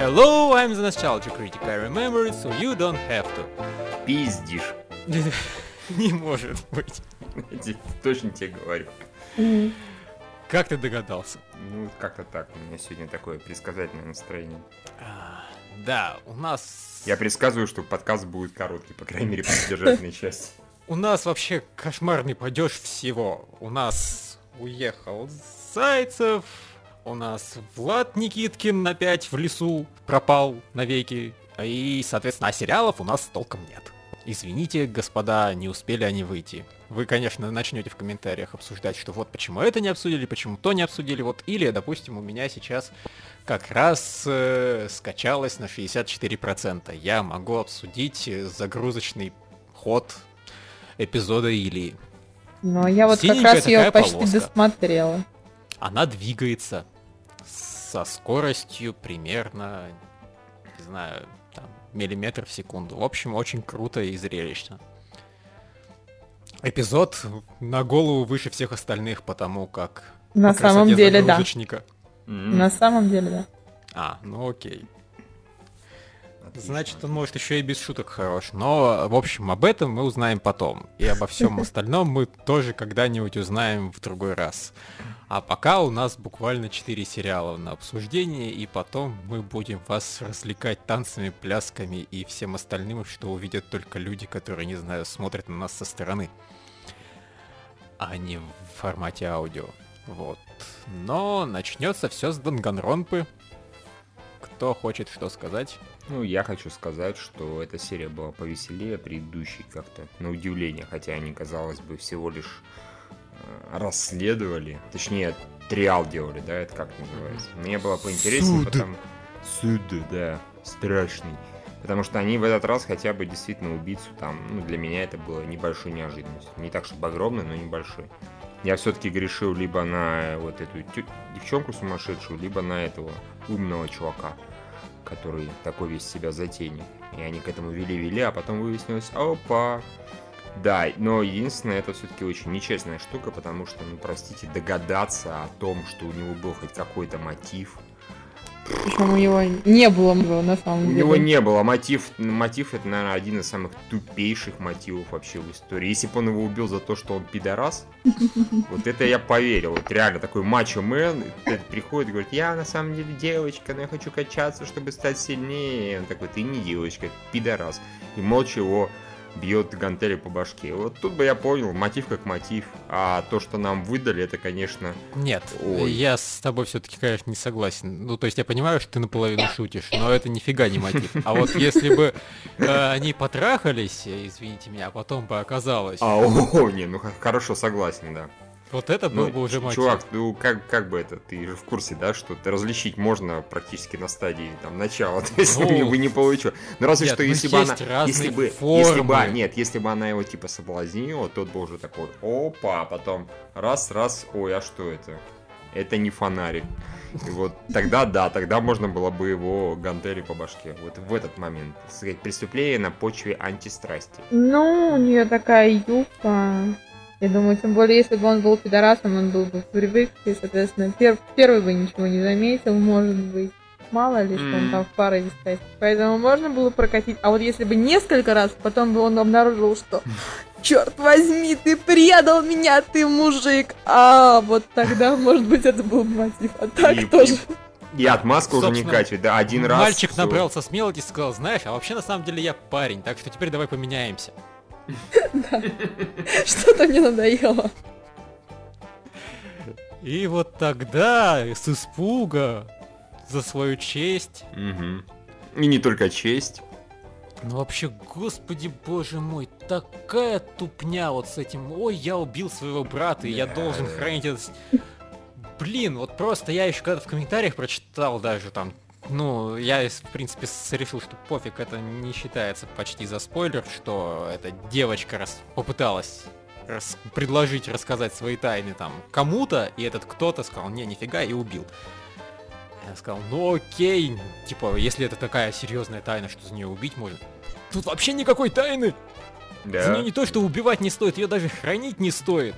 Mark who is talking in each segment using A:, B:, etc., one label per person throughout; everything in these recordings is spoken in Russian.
A: Hello, I'm the nostalgia critic. I remember it, so you don't have to.
B: Пиздишь.
A: Не может быть.
B: Точно тебе говорю.
A: Как ты догадался?
B: Ну, как-то так. У меня сегодня такое предсказательное настроение.
A: А, Да, у нас...
B: Я предсказываю, что подкаст будет короткий, по крайней мере, по содержательной части.
A: У нас вообще кошмарный падеж всего. У нас уехал Зайцев, у нас Влад Никиткин опять в лесу пропал навеки. И, соответственно, а сериалов у нас толком нет. Извините, господа, не успели они выйти. Вы, конечно, начнете в комментариях обсуждать, что вот почему это не обсудили, почему то не обсудили, вот или, допустим, у меня сейчас как раз э, скачалось на 64%. Я могу обсудить загрузочный ход эпизода Или.
C: Но я вот как
A: Синенькая
C: раз ее почти
A: полоска.
C: досмотрела.
A: Она двигается со скоростью примерно, не знаю, там, миллиметр в секунду. В общем, очень круто и зрелищно. Эпизод на голову выше всех остальных, потому как
C: На
A: по
C: самом деле, да.
B: М,
C: На самом деле, да.
A: А, ну окей.
B: Отлично.
A: Значит, он может еще и без шуток хорош. Но, в общем, об этом мы узнаем потом. И обо всем остальном мы тоже когда-нибудь узнаем в другой раз. А пока у нас буквально 4 сериала на обсуждение, и потом мы будем вас развлекать танцами, плясками и всем остальным, что увидят только люди, которые, не знаю, смотрят на нас со стороны. А не в формате аудио. Вот. Но начнется все с Данганронпы. Кто хочет что сказать?
B: Ну, я хочу сказать, что эта серия была повеселее предыдущей как-то, на удивление, хотя они, казалось бы, всего лишь э, расследовали, точнее, триал делали, да, это как называется. Мне было поинтереснее,
A: Суд.
B: потому... Суд, да, страшный. Потому что они в этот раз хотя бы действительно убийцу там, ну, для меня это было небольшой неожиданностью. Не так, чтобы огромной, но небольшой. Я все-таки грешил либо на вот эту девчонку сумасшедшую, либо на этого умного чувака который такой весь себя затейник. И они к этому вели-вели, а потом выяснилось, опа. Да, но единственное, это все-таки очень нечестная штука, потому что, ну, простите, догадаться о том, что у него был хоть какой-то мотив.
C: Причем у него не было на самом
B: У
C: деле.
B: него не было мотив. Мотив это, наверное, один из самых тупейших мотивов вообще в истории. Если бы он его убил за то, что он пидорас, вот это я поверил. Вот реально такой мачо-мен приходит и говорит, я на самом деле девочка, но я хочу качаться, чтобы стать сильнее. И он такой, ты не девочка, пидорас. И молча его бьет гантели по башке. Вот тут бы я понял, мотив как мотив. А то, что нам выдали, это, конечно...
A: Нет,
B: Ой.
A: я с тобой все-таки, конечно, не согласен. Ну, то есть я понимаю, что ты наполовину шутишь, но это нифига не мотив. А вот если бы э, они потрахались, э, извините меня, а потом бы оказалось,
B: А, о, не, ну хорошо, согласен, да.
A: Вот это был
B: Ну,
A: бы уже
B: ч-
A: мотив.
B: Чувак, ну как, как бы это, ты же в курсе, да, что различить можно практически на стадии там начала, то есть
A: Ну,
B: не бы не получил. Ну разве
A: нет,
B: что
A: ну,
B: если бы она, если бы, если бы,
A: формы.
B: нет, если бы она его типа соблазнила, тот бы уже такой, опа, а потом раз, раз, ой, а что это? Это не фонарик. И вот тогда да, тогда можно было бы его гантели по башке. Вот в этот момент. Так Сказать, преступление на почве антистрасти.
C: Ну, у нее такая юбка. Я думаю, тем более, если бы он был пидорасом, он был бы в привычке, соответственно, пер- первый бы ничего не заметил, может быть. Мало ли, что он там в паре висает. Поэтому можно было прокатить. А вот если бы несколько раз, потом бы он обнаружил, что Черт возьми, ты предал меня, ты мужик. А, вот тогда, может быть, это был бы мотив. А так
B: И-
C: тоже.
B: И отмазка уже не катит, да, один раз.
A: Мальчик набрался смелости и сказал, знаешь, а вообще на самом деле я парень, так что теперь давай поменяемся.
C: Что-то мне надоело.
A: И вот тогда с испуга за свою честь
B: Мгм. И не только честь.
A: Ну вообще, господи боже мой, такая тупня вот с этим. Ой, я убил своего брата, и я должен хранить это. Блин, вот просто я еще когда в комментариях прочитал даже там. Ну, я, в принципе, решил, что пофиг, это не считается почти за спойлер, что эта девочка раз попыталась рас- предложить рассказать свои тайны там кому-то, и этот кто-то сказал, не, нифига, и убил. Я сказал, ну окей, типа, если это такая серьезная тайна, что за нее убить можно. Тут вообще никакой тайны! За
B: Да.
A: нее не то, что убивать не стоит, ее даже хранить не стоит.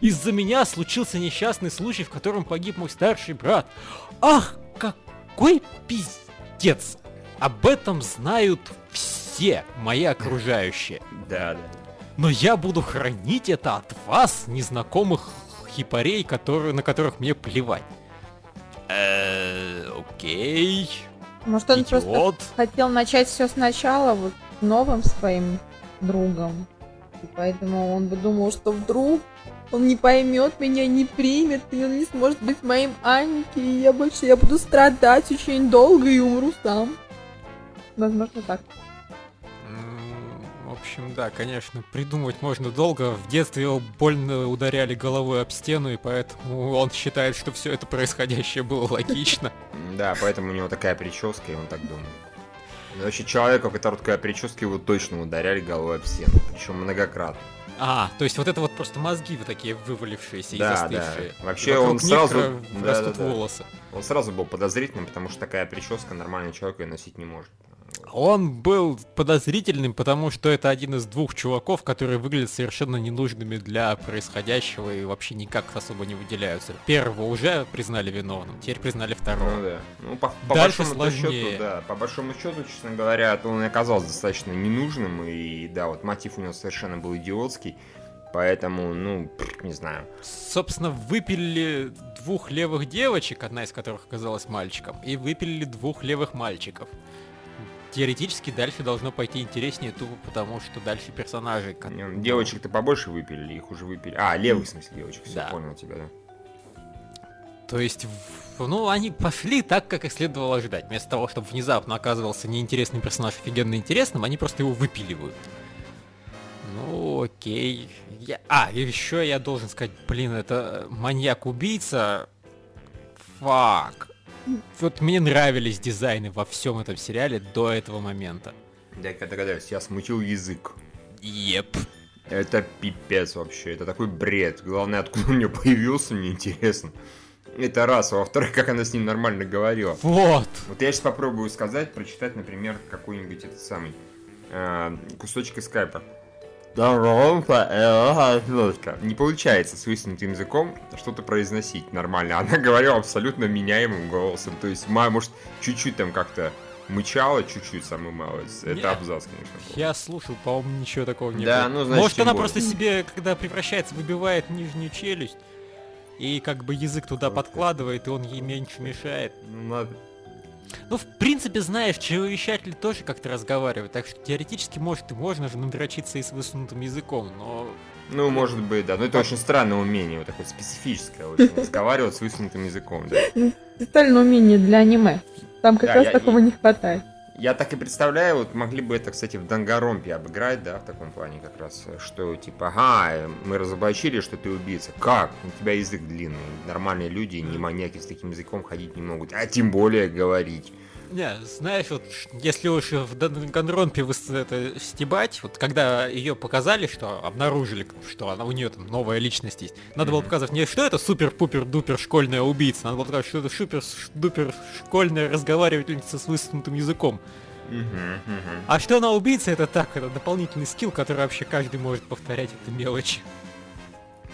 A: Из-за меня случился несчастный случай, в котором погиб мой старший брат. Ах, какой пиз... Отец, об этом знают все мои окружающие.
B: Да, да.
A: Но я буду хранить это от вас, незнакомых хипарей, которые, на которых мне плевать. Э, окей.
C: Может, он просто хотел начать все сначала, вот с новым своим другом. И поэтому он бы думал, что вдруг он не поймет меня, не примет, и он не сможет быть моим Аньки, и я больше я буду страдать очень долго и умру сам. Возможно, так.
A: В общем, да, конечно, придумывать можно долго. В детстве его больно ударяли головой об стену, и поэтому он считает, что все это происходящее было логично.
B: Да, поэтому у него такая прическа, и он так думает. Вообще, человека, у которого такая прическа, его точно ударяли головой об стену. Причем многократно.
A: А, то есть вот это вот просто мозги вот такие вывалившиеся и
B: Да,
A: застывшие.
B: да. Вообще
A: Вокруг
B: он сразу-
A: ра-
B: да,
A: растут
B: да, да.
A: волосы.
B: Он сразу был подозрительным, потому что такая прическа нормальный человек ее носить не может.
A: Он был подозрительным, потому что это один из двух чуваков, которые выглядят совершенно ненужными для происходящего и вообще никак особо не выделяются. Первого уже признали виновным, теперь признали
B: Ну
A: второго.
B: да. Ну, по, по
A: Дальше
B: большому
A: сложнее.
B: счету, да. По большому счету, честно говоря, то он и оказался достаточно ненужным. И да, вот мотив у него совершенно был идиотский. Поэтому, ну, не знаю.
A: Собственно, выпилили двух левых девочек, одна из которых оказалась мальчиком, и выпилили двух левых мальчиков. Теоретически дальше должно пойти интереснее тупо потому, что дальше персонажи...
B: Не, Девочек-то побольше выпилили, их уже выпили. А, левых, в смысле, девочек. Все,
A: Да.
B: понял тебя, да.
A: То есть, ну, они пошли так, как и следовало ожидать. Вместо того, чтобы внезапно оказывался неинтересный персонаж офигенно интересным, они просто его выпиливают. Ну, окей. Я... А, и еще я должен сказать, блин, это маньяк-убийца. Фак. Вот мне нравились дизайны во всем этом сериале до этого момента.
B: Да, я догадаюсь, я смутил язык.
A: Еп.
B: Это пипец вообще, это такой бред. Главное, откуда он у нее появился, мне интересно. Это раз, а во-вторых, как она с ним нормально говорила.
A: Вот.
B: Вот я сейчас попробую сказать, прочитать, например, какой-нибудь этот самый э, кусочек из скайпа. Не получается с высунутым языком что-то произносить нормально. Она говорила абсолютно меняемым голосом. То есть, может, чуть-чуть там как-то мычала, чуть-чуть самый малый. Это абзац, конечно. был.
A: Я слушал, по-моему, ничего такого не
B: Да,
A: было.
B: ну, значит,
A: Может, она
B: более.
A: просто себе, когда превращается, выбивает нижнюю челюсть, и как бы язык туда подкладывает, и он ей меньше мешает.
B: Ну, надо.
A: Ну, в принципе, знаешь, чревовещатели тоже как-то разговаривают, так что теоретически, может, и можно же надрочиться и с высунутым языком, но...
B: Ну, может быть, да. Но это очень странное умение, вот такое специфическое, очень разговаривать с высунутым языком, да.
C: Специальное умение для аниме. Там как
B: Да,
C: раз
B: я-
C: такого не хватает.
B: Я так и представляю, вот могли бы это, кстати, в Дангаромпе обыграть, да, в таком плане как раз, что типа, ага, мы разоблачили, что ты убийца. Как? У тебя язык длинный. Нормальные люди, не маньяки с таким языком ходить не могут, а тем более говорить.
A: Не, знаешь, вот если уж в Ганронпе это стебать, вот когда ее показали, что обнаружили, что она у нее там новая личность есть, надо было
B: Мгм.
A: показать не что это супер-пупер-дупер школьная убийца, надо было показать, что это супер-дупер школьная разговаривательница с высунутым языком. А что она убийца, это так, это дополнительный скилл, который вообще каждый может повторять, это мелочь.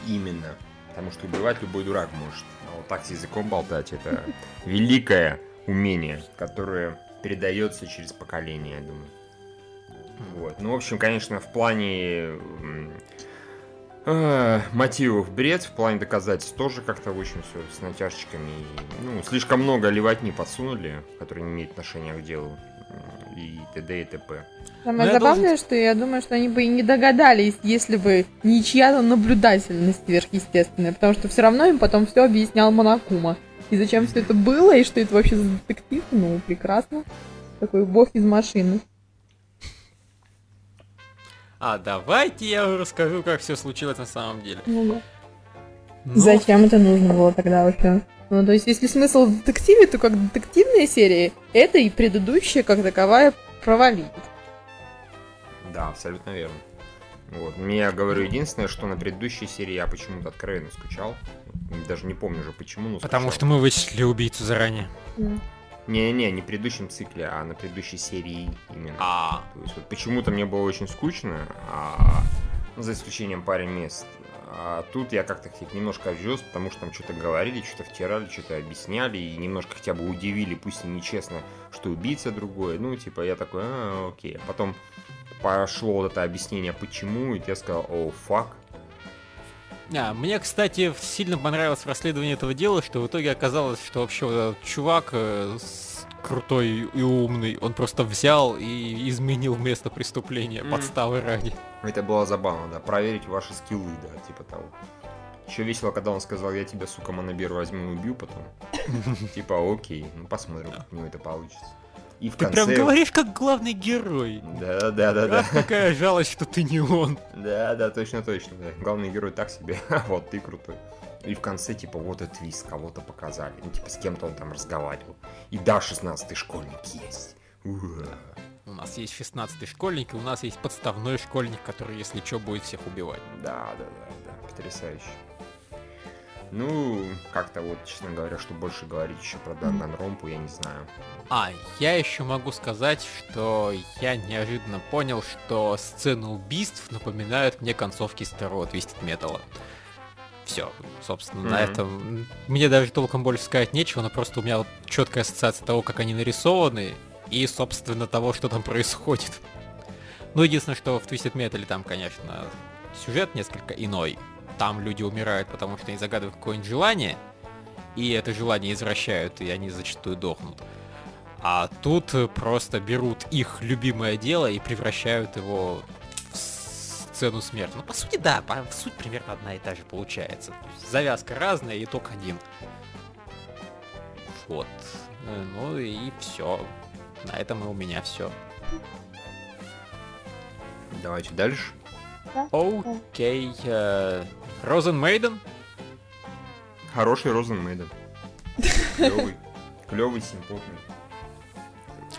B: Именно. Потому что убивать любой дурак может. А вот так с языком болтать, это великое умение, которое передается через поколение, я думаю. Вот. Ну, в общем, конечно, в плане э, мотивов бред, в плане доказательств тоже как-то очень все с натяжечками. И, ну, слишком много ливотни подсунули, которые не имеют отношения к делу. И т.д. и т.п.
C: Самое забавное, что я думаю, что они бы и не догадались, если бы не чья-то наблюдательность сверхъестественная, потому что все равно им потом все объяснял Монакума. И зачем все это было, и что это вообще за детектив, ну, прекрасно. Такой бог из машины.
A: А давайте я расскажу, как все случилось на самом деле.
C: Ну.
A: Ну,
C: Зачем это нужно было тогда вообще? Ну, то есть, если смысл в детективе, то как детективная серия, это и предыдущая, как таковая, провалилась.
B: Да, абсолютно верно. Вот. Я говорю, единственное, что на предыдущей серии я почему-то откровенно скучал. Даже не помню уже почему, но
A: Потому
B: скучал.
A: что мы вычислили убийцу заранее.
B: Не-не, не в предыдущем цикле, а на предыдущей серии именно.
A: А,
B: То есть вот почему-то мне было очень скучно, а, ну, за исключением пары мест. А тут я как-то их немножко ввез, потому что там что-то говорили, что-то втирали, что-то объясняли, и немножко хотя бы удивили, пусть и нечестно, что убийца другой. Ну, типа, я такой, а, окей. А потом пошло вот это объяснение, почему, и я сказал, о, фак.
A: А, мне, кстати, сильно понравилось расследование этого дела, что в итоге оказалось, что вообще вот этот чувак э, с- крутой и умный, он просто взял и изменил место преступления,
B: Мгм.
A: подставы ради.
B: Это было забавно, да, проверить ваши скиллы, да, типа того. Еще весело, когда он сказал, я тебя, сука, монобер возьму и убью потом. Типа, окей, ну посмотрим, как у него это получится. И в
A: Ты прям
B: конце...
A: говоришь как главный герой.
B: Да, да, да, да.
A: Какая жалость, что ты не он.
B: Да, да, точно, точно. Да. Главный герой так себе, а вот ты крутой. И в конце, типа, вот и твист, кого-то показали. Ну, типа, с кем-то он там разговаривал. И да, 16-й школьник есть. Ура.
A: У нас есть 16-й школьник, и у нас есть подставной школьник, который, если что, будет всех убивать.
B: Да, да, да, да, потрясающе. Ну, как-то вот, честно говоря, что больше говорить еще про Данганромпу, я не знаю.
A: А, я еще могу сказать, что я неожиданно понял, что сцены убийств напоминают мне концовки старого Twisted Metal. Все, собственно, на
B: Мгм.
A: этом мне даже толком больше сказать нечего, но просто у меня вот четкая ассоциация того, как они нарисованы, и, собственно, того, что там происходит. Ну, единственное, что в Twisted Metal там, конечно, сюжет несколько иной. Там люди умирают, потому что они загадывают какое-нибудь желание, и это желание извращают, и они зачастую дохнут. А тут просто берут их любимое дело и превращают его в сцену смерти. Ну, по сути, да, по- суть примерно одна и та же получается. То есть завязка разная, итог один. Вот. Э, Ну и все. На этом и у меня все.
B: Давайте дальше.
A: Окей. Розен Мейден?
B: Хороший Розенмейден. Клевый. Клевый, симпотный.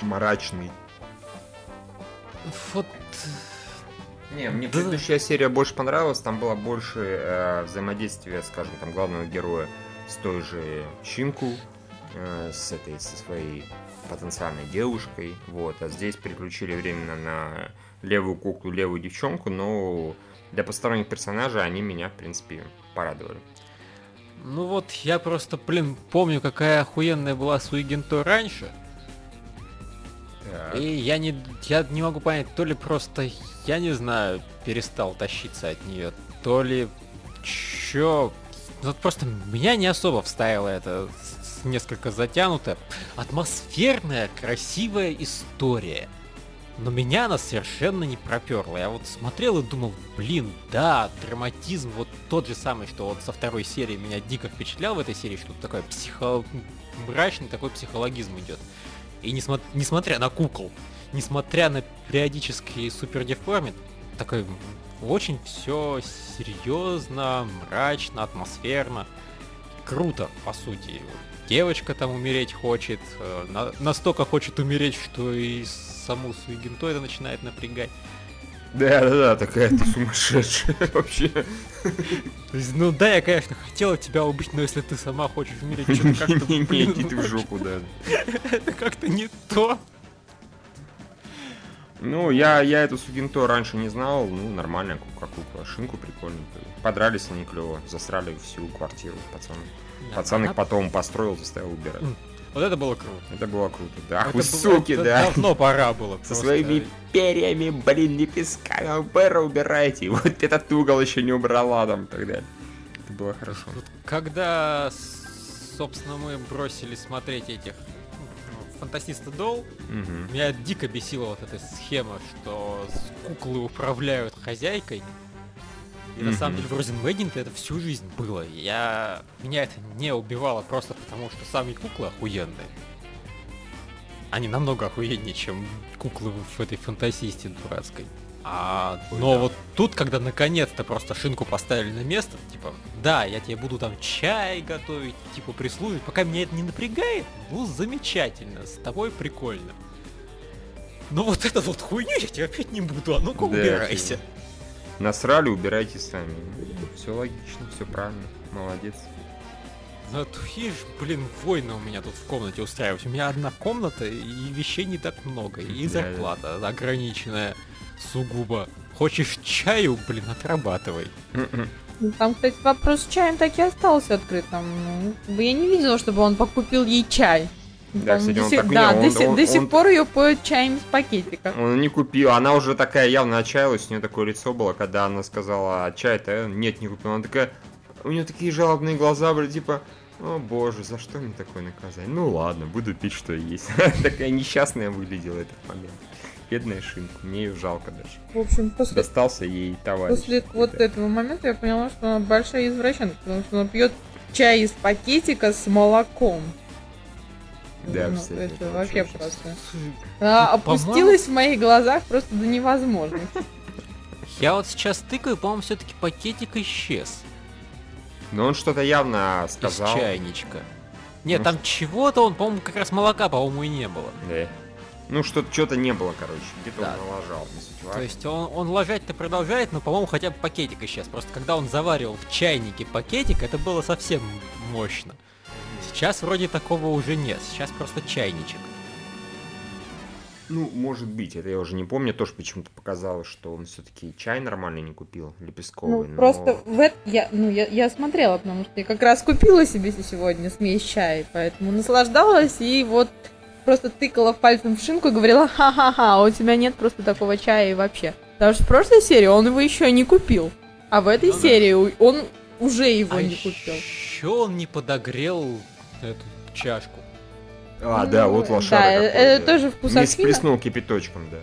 B: Мрачный.
A: Вот...
B: Не, мне
A: Да.
B: предыдущая серия больше понравилась, там было больше э, взаимодействия, скажем, там главного героя с той же Щинку, э, с этой, со своей потенциальной девушкой, вот, а здесь переключили временно на левую куклу, левую девчонку, но для посторонних персонажей они меня, в принципе, порадовали.
A: Ну вот, я просто, блин, помню, какая охуенная была Суигенто раньше. И я не, я не могу понять, то ли просто, я не знаю, перестал тащиться от нее, то ли чё. Ну, Вот просто меня не особо вставило это несколько затянуто. Атмосферная, красивая история. Но меня она совершенно не проперла. Я вот смотрел и думал, блин, да, драматизм вот тот же самый, что вот со второй серии меня дико впечатлял в этой серии, что тут такой психо... мрачный такой психологизм идет. И несмо- несмотря на кукол, несмотря на периодические супер деформит, такой очень все серьезно, мрачно, атмосферно. Круто, по сути. Девочка там умереть хочет, э, на- настолько хочет умереть, что и саму Суигенто это начинает напрягать.
B: Да-да-да, такая ты сумасшедшая вообще.
A: Ну да, я, конечно, хотела тебя убить, но если ты сама хочешь умереть, что-то как-то,
B: Не, иди ты в жопу, да.
A: это как-то не то.
B: Ну, я, я эту Сугинто раньше не знал, ну, нормальная кукла, кукла, шинку прикольненькую. Подрались они клево, засрали всю квартиру, пацаны. Пацан их
A: Она-
B: потом построил, заставил убирать.
A: Вот это было круто.
B: Это было круто, да. Ах вы суки,
A: это
B: да.
A: Давно пора было.
B: Со
A: просто.
B: своими перьями, блин, лепестками пера убирайте. Вот этот угол еще не убрала там далее. Это было хорошо.
A: Вот когда, собственно, мы бросили смотреть этих ну, Фантастиста Дол,
B: Мгм.
A: меня дико бесила вот эта схема, что куклы управляют хозяйкой. И на самом деле в Розенвейдинге это всю жизнь было. Я... Меня это не убивало просто потому, что сами куклы охуенные. Они намного охуеннее, чем куклы в этой фантасисте дурацкой. А,
B: Ой,
A: но
B: да.
A: вот тут, когда наконец-то просто шинку поставили на место, типа, да, я тебе буду там чай готовить, типа прислуживать, пока меня это не напрягает, ну замечательно, с тобой прикольно. Но вот эту вот хуйню я тебе опять не буду, а ну-ка
B: Да,
A: убирайся.
B: типа. Насрали, убирайте сами. Все логично, все правильно. Молодец.
A: Ну, ты видишь, блин, войны у меня тут в комнате устраивать. У меня одна комната, и вещей не так много, и зарплата ограниченная сугубо. Хочешь чаю, блин, отрабатывай.
C: Ну, Там, кстати, вопрос с чаем так и остался открытым. Ну, я не видела, чтобы он покупил ей чай.
B: Да, кстати,
C: до
B: он
C: сих-
B: так- не,
C: да,
B: он-
C: до, сих-
B: он-
C: до сих
B: он-
C: пор ее поют чаем из пакетика.
B: Он не купил, она уже такая явно отчаялась, у нее такое лицо было, когда она сказала, а чай-то нет, не купил. Она такая, у нее такие жалобные глаза были, типа, о боже, за что мне такое наказание? Ну ладно, буду пить, что есть. Такая несчастная выглядела этот момент. Бедная Шинка, мне ее жалко даже.
C: В общем, после,
B: Достался ей товарищ.
C: после вот этого момента я поняла, что она большая извращенка, потому что она пьет чай из пакетика с молоком.
B: Да,
C: Ну,
B: кстати,
C: это
B: это
C: вообще
B: очень
C: просто. Она опустилась в моих глазах просто до невозможности.
A: Я вот сейчас тыкаю, по-моему, все-таки пакетик исчез
B: Но он что-то явно
A: из
B: сказал.
A: чайничка. Нет,
B: Ну,
A: там чего-то он, по-моему, как раз молока, по-моему, и не было.
B: Да. Ну, что-то что-то не было, короче. Где-то
A: Да.
B: он налажал.
A: То есть он, он ложать-то продолжает, но, по-моему, хотя бы пакетик исчез. Просто когда он заваривал в чайнике пакетик, это было совсем мощно. Сейчас вроде такого уже нет, сейчас просто чайничек.
B: Ну, может быть, это я уже не помню. Тоже почему-то показалось, что он все-таки чай нормальный не купил,
C: Ну,
B: лепестковый. но-
C: просто в эт- я, ну, я, я смотрела, потому что я как раз купила себе сегодня смесь чая, поэтому наслаждалась и вот просто тыкала пальцем в шинку и говорила, ха-ха-ха, у тебя нет просто такого чая и вообще. Потому что в прошлой серии он его еще не купил, а в этой
A: Ну да.
C: серии у- он уже его
A: а
C: не купил.
A: еще он не подогрел эту чашку.
B: А, да,
C: Ну,
B: вот
C: да,
B: лошара какой,
C: это
B: да.
C: тоже
B: Не
C: вкусовщина.
B: сплеснул кипяточком, да.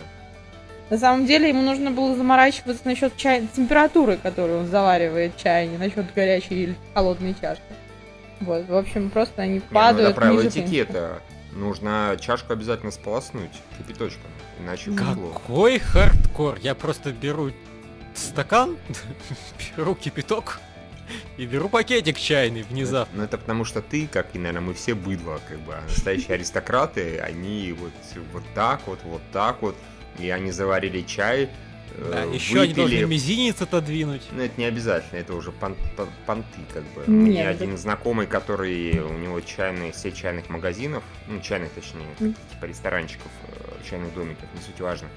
C: На самом деле ему нужно было заморачиваться насчет чай... температуры, которую он заваривает чай, не насчет горячей или холодной чашки. Вот, в общем, просто они
B: Не, ну,
C: падают
B: это правило этикета. Нужно чашку обязательно сполоснуть кипяточком, иначе.
A: Какой хардкор! Я просто беру стакан, беру кипяток и беру пакетик чайный внезапно.
B: Ну это потому что ты, как и, наверное, мы все быдло, как бы, а настоящие аристократы, они вот, вот так вот, вот так вот, и они заварили чай, э,
A: Да, еще они должны мизинец отодвинуть.
B: Ну, это не обязательно, это уже пон- пон- понты, как бы.
C: Нет,
B: Мне
C: это-
B: один знакомый, который, у него чайные, сеть чайных магазинов, ну, чайных, точнее,
C: Мгм.
B: типа ресторанчиков, э, чайных домиков, не суть важно.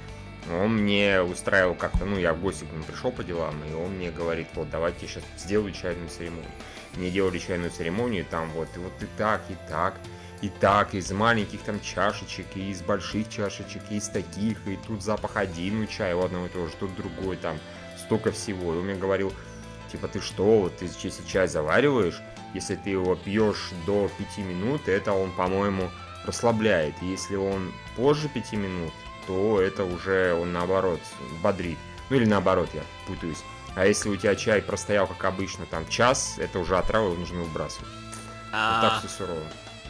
B: Он мне устраивал как-то, ну, я в гости к нему пришел по делам, и он мне говорит, вот, давайте я сейчас сделаю чайную церемонию. Мне делали чайную церемонию, там вот, и вот и так, и так, и так, из маленьких там чашечек, и из больших чашечек, и из таких, и тут запах один у чая, у одного и того же, тут другой, там, столько всего. И он мне говорил, типа, ты что, вот ты если чай завариваешь, если ты его пьешь до 5 минут, это он, по-моему, расслабляет. И если он позже 5 минут, то это уже он наоборот бодрит. Ну или наоборот, я путаюсь. А если у тебя чай простоял, как обычно, там час, это уже отрава, его нужно выбрасывать. Вот так
A: А,
B: все сурово.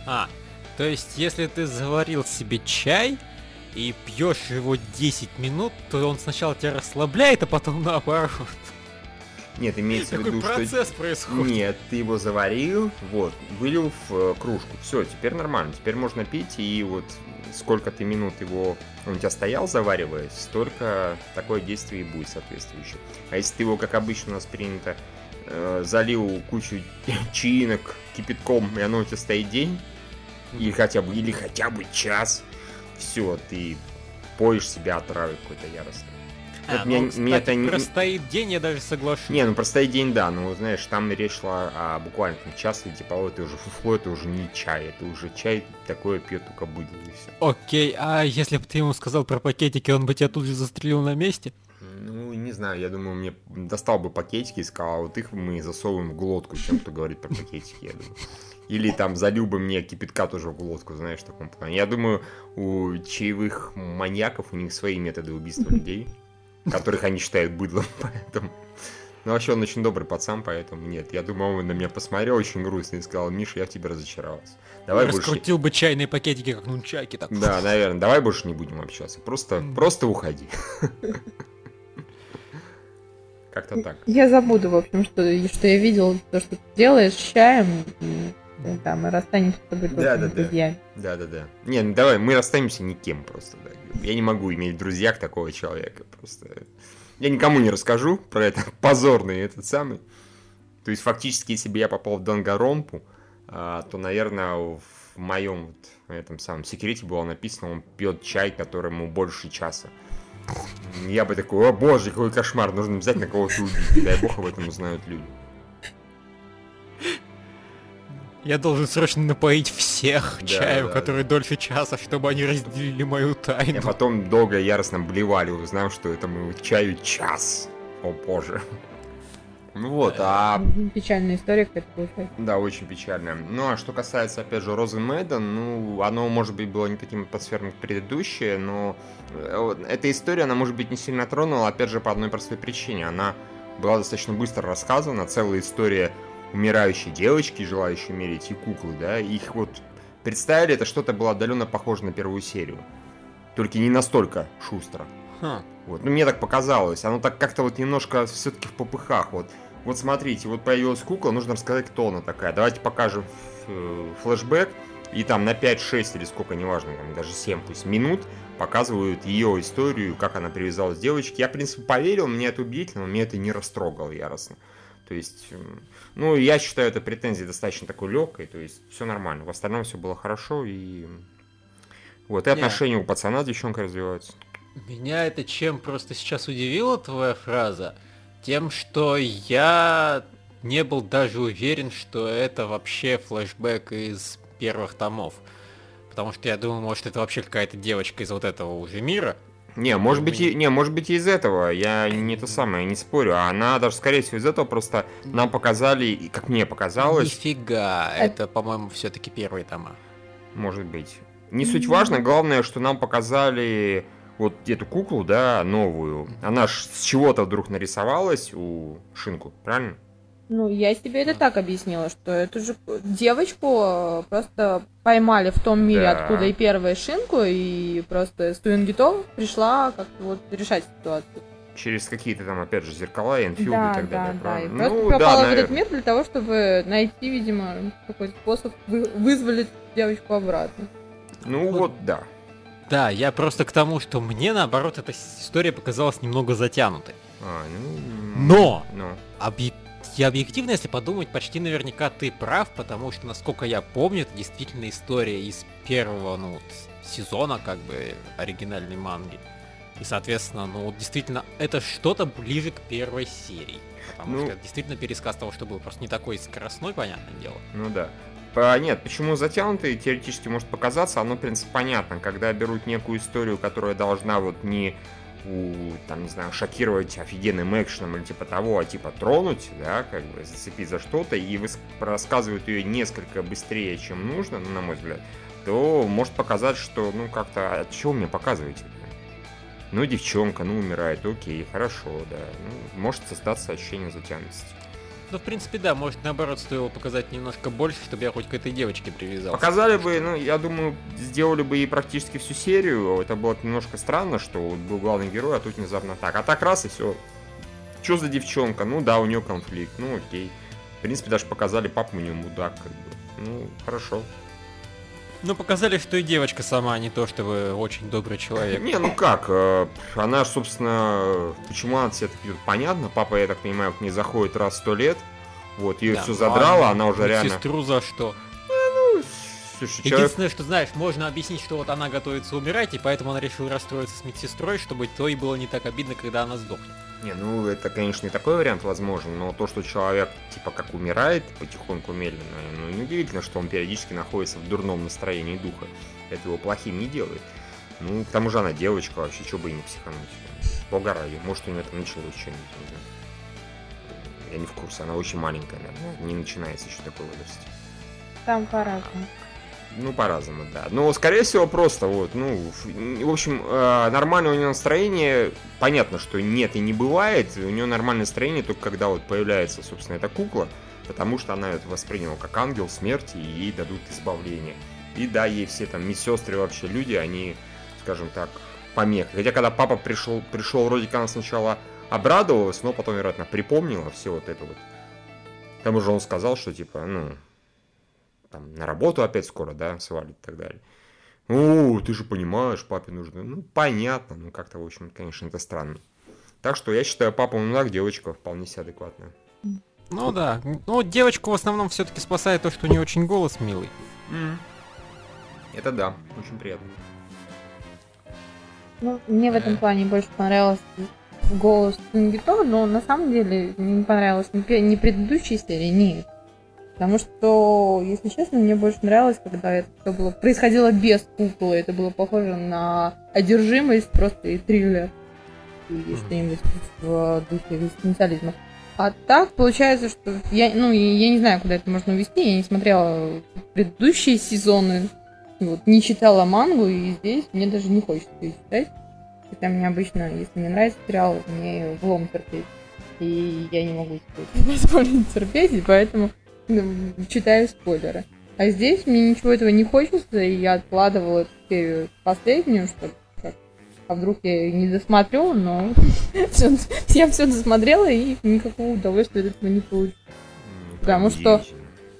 A: а, то есть, если ты заварил себе чай и пьешь его 10 минут, то он сначала тебя расслабляет, а потом наоборот.
B: Нет, имеется в
A: Такой
B: виду, что...
A: процесс происходит.
B: Нет, ты его заварил, вот, вылил в э, кружку. Все, теперь нормально. Теперь можно пить, и вот сколько ты минут его он у тебя стоял, завариваясь, столько такое действие и будет соответствующее. А если ты его, как обычно у нас принято, э, залил кучу чаинок кипятком, и оно у тебя стоит день, или хотя бы, или хотя бы час, все, ты поешь себя отравой какой-то яростной.
A: А,
B: Вот меня-
A: ну,
B: меня
A: кстати,
B: это не-
A: простоит день, я даже соглашусь.
B: Не, ну простоит день, да, вот знаешь, там речь шла о буквально там, час, и типа, вот это уже фуфло, это уже не чай, это уже чай такое пьет только быдло и все.
A: Окей, а если бы ты ему сказал про пакетики, он бы тебя тут же застрелил на месте?
B: Ну, не знаю, я думаю, мне достал бы пакетики и сказал, «А вот их мы засовываем в глотку, тем, кто говорит про пакетики, я думаю. Или там залил бы мне кипятка тоже в глотку, знаешь, в таком плане. Я думаю, у чаевых маньяков у них свои методы убийства людей, которых они считают быдлом, поэтому... Ну, вообще, он очень добрый пацан, поэтому нет. Я думаю, он на меня посмотрел очень грустно и сказал, Миша, я в тебе разочаровался. Давай больше...
A: Раскрутил бы чайные пакетики, как нунчаки, так.
B: Да, наверное, давай больше не будем общаться. Просто, просто уходи. Как-то так.
C: Я забуду, в общем, что, что я видел, то, что ты делаешь с чаем, и да, мы расстанемся с тобой
B: Да, да, да.
C: друзьями.
B: Да-да-да. Не, ну давай, мы расстанемся никем просто, да я не могу иметь в друзьях такого человека. Просто я никому не расскажу про это позорный этот самый. То есть фактически, если бы я попал в Дангаромпу, а, то, наверное, в моем вот этом самом секрете было написано, он пьет чай, который ему больше часа. Я бы такой, о боже, какой кошмар, нужно обязательно кого-то убить. Дай бог об этом узнают люди.
A: Я должен срочно напоить все.
B: Да,
A: чаю,
B: да,
A: который дольше часа, чтобы они разделили мою
B: И
A: тайну.
B: потом долго и яростно блевали, узнав, что этому чаю час. О боже. Ну вот, а
C: Печальная история какая-то получается.
B: Да, очень печально. Ну, а что касается, опять же, Розы Мэдден, ну, оно, может быть, было не таким атмосферным, как предыдущее, но э, эта история, она, может быть, не сильно тронула, опять же, по одной простой причине. Она была достаточно быстро рассказана, целая история умирающей девочки, желающей умереть, и куклы, да, их вот представили, это что-то было отдаленно похоже на первую серию. Только не настолько шустро.
A: Хм.
B: Вот, ну мне так показалось. Оно так как-то вот немножко все-таки в попыхах. Вот, вот смотрите, вот появилась кукла, нужно рассказать, кто она такая. Давайте покажем э, флешбэк. И там на 5-6 или сколько, неважно, там даже 7 пусть минут показывают ее историю, как она привязалась к девочке. Я, в принципе, поверил, мне это убедительно, но меня это не растрогало яростно. То есть, ну, я считаю это претензией достаточно такой легкой, то есть, все нормально. В остальном все было хорошо, и вот, и
A: Не.
B: отношения у пацана с девчонкой развиваются.
A: Меня это чем просто сейчас удивила твоя фраза? Тем, что я не был даже уверен, что это вообще флешбэк из первых томов. Потому что я думал, может это вообще какая-то девочка из вот этого уже мира.
B: Не, может быть, и, не, может быть и из этого. Я не то самое, не спорю. Она даже, скорее всего, из этого просто нам показали, как мне показалось,
A: Нифига,
C: Э-
A: это, по-моему, все-таки первые тома.
B: может быть. Не суть важно, главное, что нам показали вот эту куклу, да, новую. Она ж с чего-то вдруг нарисовалась у Шинку, правильно?
C: Ну, я себе это так объяснила, что эту же девочку э, просто поймали в том мире,
B: Да.
C: откуда и первая шинку, и просто Стуингито пришла как-то вот решать ситуацию.
B: Через какие-то там, опять же, зеркала, инфилды и
C: да,
B: так
C: да,
B: далее,
C: да. И
B: правильно?
C: просто
B: Ну,
C: попала в этот мир для того, чтобы найти, видимо, какой-то способ вы- вызволить девочку обратно.
B: Ну вот, да.
A: Да, я просто к тому, что мне, наоборот, эта история показалась немного затянутой.
B: А, ну,
A: Но!
B: Ну,
A: Объек- И объективно, если подумать, почти наверняка ты прав, потому что, насколько я помню, это действительно история из первого, ну, сезона, как бы, оригинальной манги. И, соответственно, ну, действительно, это что-то ближе к первой серии. Потому
B: Ну-
A: что это действительно пересказ того, что было, просто не такой скоростной, понятное дело.
B: Ну да. По- Нет, почему затянутый теоретически может показаться, оно, в принципе, понятно. Когда берут некую историю, которая должна вот не там, не знаю, шокировать офигенным экшеном или типа того, а типа тронуть, да, как бы зацепить за что-то, и выс- рассказывают ее несколько быстрее, чем нужно, ну, на мой взгляд, то может показать, что, ну, как-то, а чего мне показываете? Ну, девчонка, ну, умирает, окей, хорошо, да. Ну, может создаться ощущение затянутости.
A: Ну, в принципе, да, может, наоборот, стоило показать немножко больше, чтобы я хоть к этой девочке привязался.
B: Показали бы, ну, я думаю, сделали бы и практически всю серию. Это было немножко странно, что был главный герой, а тут внезапно так. А так раз и все. Что за девчонка? Ну да, у нее конфликт. Ну окей. В принципе, даже показали, папа у нее мудак, как бы. Ну, хорошо.
A: Ну, показали, что и девочка сама не то, чтобы очень добрый человек.
B: Не, ну как, э, она, собственно, почему она себя так ведет, понятно. Папа, я так понимаю, к ней заходит раз в сто лет. Вот, ее
A: Да,
B: все
A: ну,
B: задрала,
A: а
B: она уже реально...
A: Сестру за что?
B: Слушай, человек
A: Единственное, что знаешь, можно объяснить, что вот она готовится умирать, и поэтому она решила расстроиться с медсестрой, чтобы то и было не так обидно, когда она сдохнет.
B: Не, ну это, конечно, и такой вариант возможен, но то, что человек, типа, как умирает потихоньку, медленно, ну, неудивительно, что он периодически находится в дурном настроении духа. Это его плохим не делает. Ну, к тому же она девочка вообще, что бы и не психануть. Бога ради, может, у нее там началось что-нибудь, не знаю. Я не в курсе, она очень маленькая, наверное, не начинается еще такой возрасте.
C: Там по-разному.
B: Ну, по-разному, да. Но, скорее всего, просто вот, ну, в общем, э, нормальное у нее настроение, понятно, что нет и не бывает, у нее нормальное настроение только когда вот появляется, собственно, эта кукла, потому что она это восприняла как ангел смерти, и ей дадут избавление. И да, ей все там медсестры вообще люди, они, скажем так, помех. Хотя, когда папа пришел, пришел, вроде как она сначала обрадовалась, но потом, вероятно, припомнила все вот это вот. К тому же он сказал, что, типа, ну, там, на работу опять скоро, да, свалит и так далее. О, ты же понимаешь, папе нужно. Ну, понятно, ну, как-то, в общем, конечно, это странно. Так что я считаю, папа мудак, девочка вполне себе адекватная.
A: Ну да. Ну, девочку в основном все-таки спасает то, что у нее очень голос милый.
B: Это да, очень приятно.
C: Ну, мне в этом
A: Э.
C: плане больше понравился голос Стуингито, но на самом деле мне не понравилось ни, ни предыдущей серии, ни Потому что, если честно, мне больше нравилось, когда это все было происходило без куклы. Это было похоже на одержимость просто и триллер. И что-нибудь в духе экзистенциализма. А так получается, что я, ну, я не знаю, куда это можно увести. Я не смотрела предыдущие сезоны, вот, не читала мангу, и здесь мне даже не хочется ее читать. Хотя мне обычно, если мне нравится сериал, мне влом терпеть. И я не могу позволить терпеть, и поэтому читаю спойлеры. А здесь мне ничего этого не хочется, и я откладывала эту серию последнюю, чтобы а вдруг я не досмотрю, но я все досмотрела и никакого удовольствия от этого не получу. Потому что,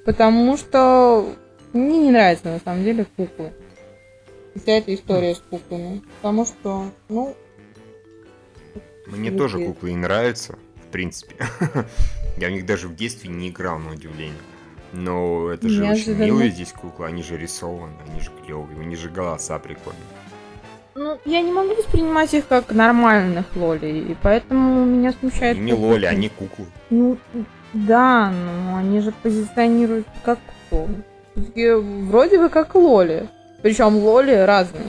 C: потому что мне не нравится на самом деле куклы. Вся эта история с куклами. Потому что, ну...
B: Мне тоже куклы не нравятся, в принципе. Я в них даже в детстве не играл, на удивление. Но это же очень милые здесь куклы, они же рисованы, они же клевые, у них же голоса прикольные.
C: Ну, я не могу воспринимать их как нормальных лоли, и поэтому меня смущает...
B: Не лоли, они куклы.
C: Ну, да, но они же позиционируют как кто? Вроде бы как лоли. Причем лоли разные.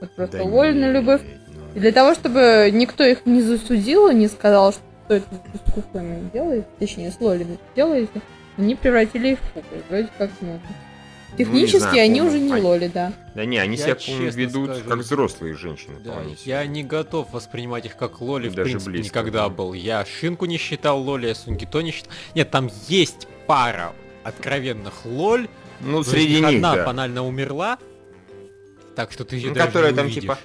C: Вот просто да лоли на любовь. Ну... И для того, чтобы никто их не засудил и не сказал, что это с куклами делает, точнее, с лоли делаете, они превратили их в куклы. Вроде как, ну, Технически ну, знаю, они помню. уже не они... лоли, да.
B: Да не, они я себя, помню, ведут скажу, как взрослые женщины.
A: Да, я не готов воспринимать их как лоли, Даже в принципе, близко, никогда да. был. Я Шинку не считал лоли, я Сунгито не считал. Нет, там есть пара откровенных лоль.
B: Ну, среди них,
A: одна
B: да.
A: банально умерла, так что ты ее
B: ну,
A: даже
B: которая
A: не
B: там
A: увидишь.
B: типа...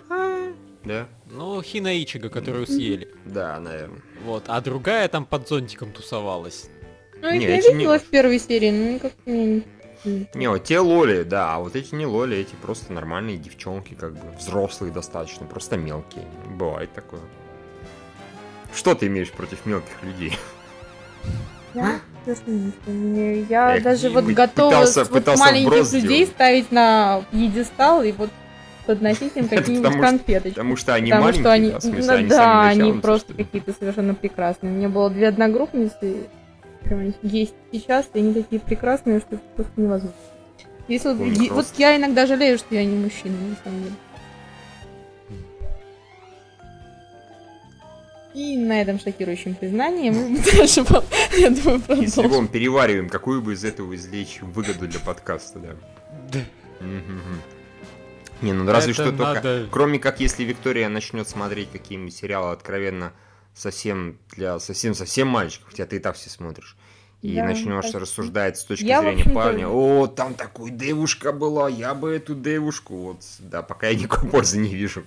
B: Да.
A: Ну, Хина Ичига, которую съели.
B: Да, наверное.
A: Вот, а другая там под зонтиком тусовалась.
C: Ну, не, я видела не... в первой серии, но никак не
B: не, вот те лоли, да, а вот эти не лоли, эти просто нормальные девчонки, как бы, взрослые достаточно, просто мелкие. Бывает такое. Что ты имеешь против мелких людей?
C: Я, я даже вот готова пытался, вот пытался маленьких людей ставить на пьедестал и вот подносить им какие-нибудь конфеточки.
B: Потому что они потому маленькие, что они, да, смысле,
C: ну, они да, они просто какие-то совершенно прекрасные. У меня было две одногруппницы, прям есть сейчас, и они такие прекрасные, что просто невозможно. Если вот, е- вот я иногда жалею, что я не мужчина, на самом деле. И на этом шокирующем признании мы дальше, я думаю,
B: продолжим. Если мы перевариваем, какую бы из этого извлечь выгоду для подкаста, да?
A: Да.
B: Не, ну разве что только... Кроме как, если Виктория начнет смотреть какие-нибудь сериалы откровенно совсем для совсем-совсем мальчиков, хотя ты и так все смотришь. И да, начнешь так. рассуждать с точки я, зрения парня. О, там такой девушка была, я бы эту девушку. Вот, да, пока я никакой пользы не вижу.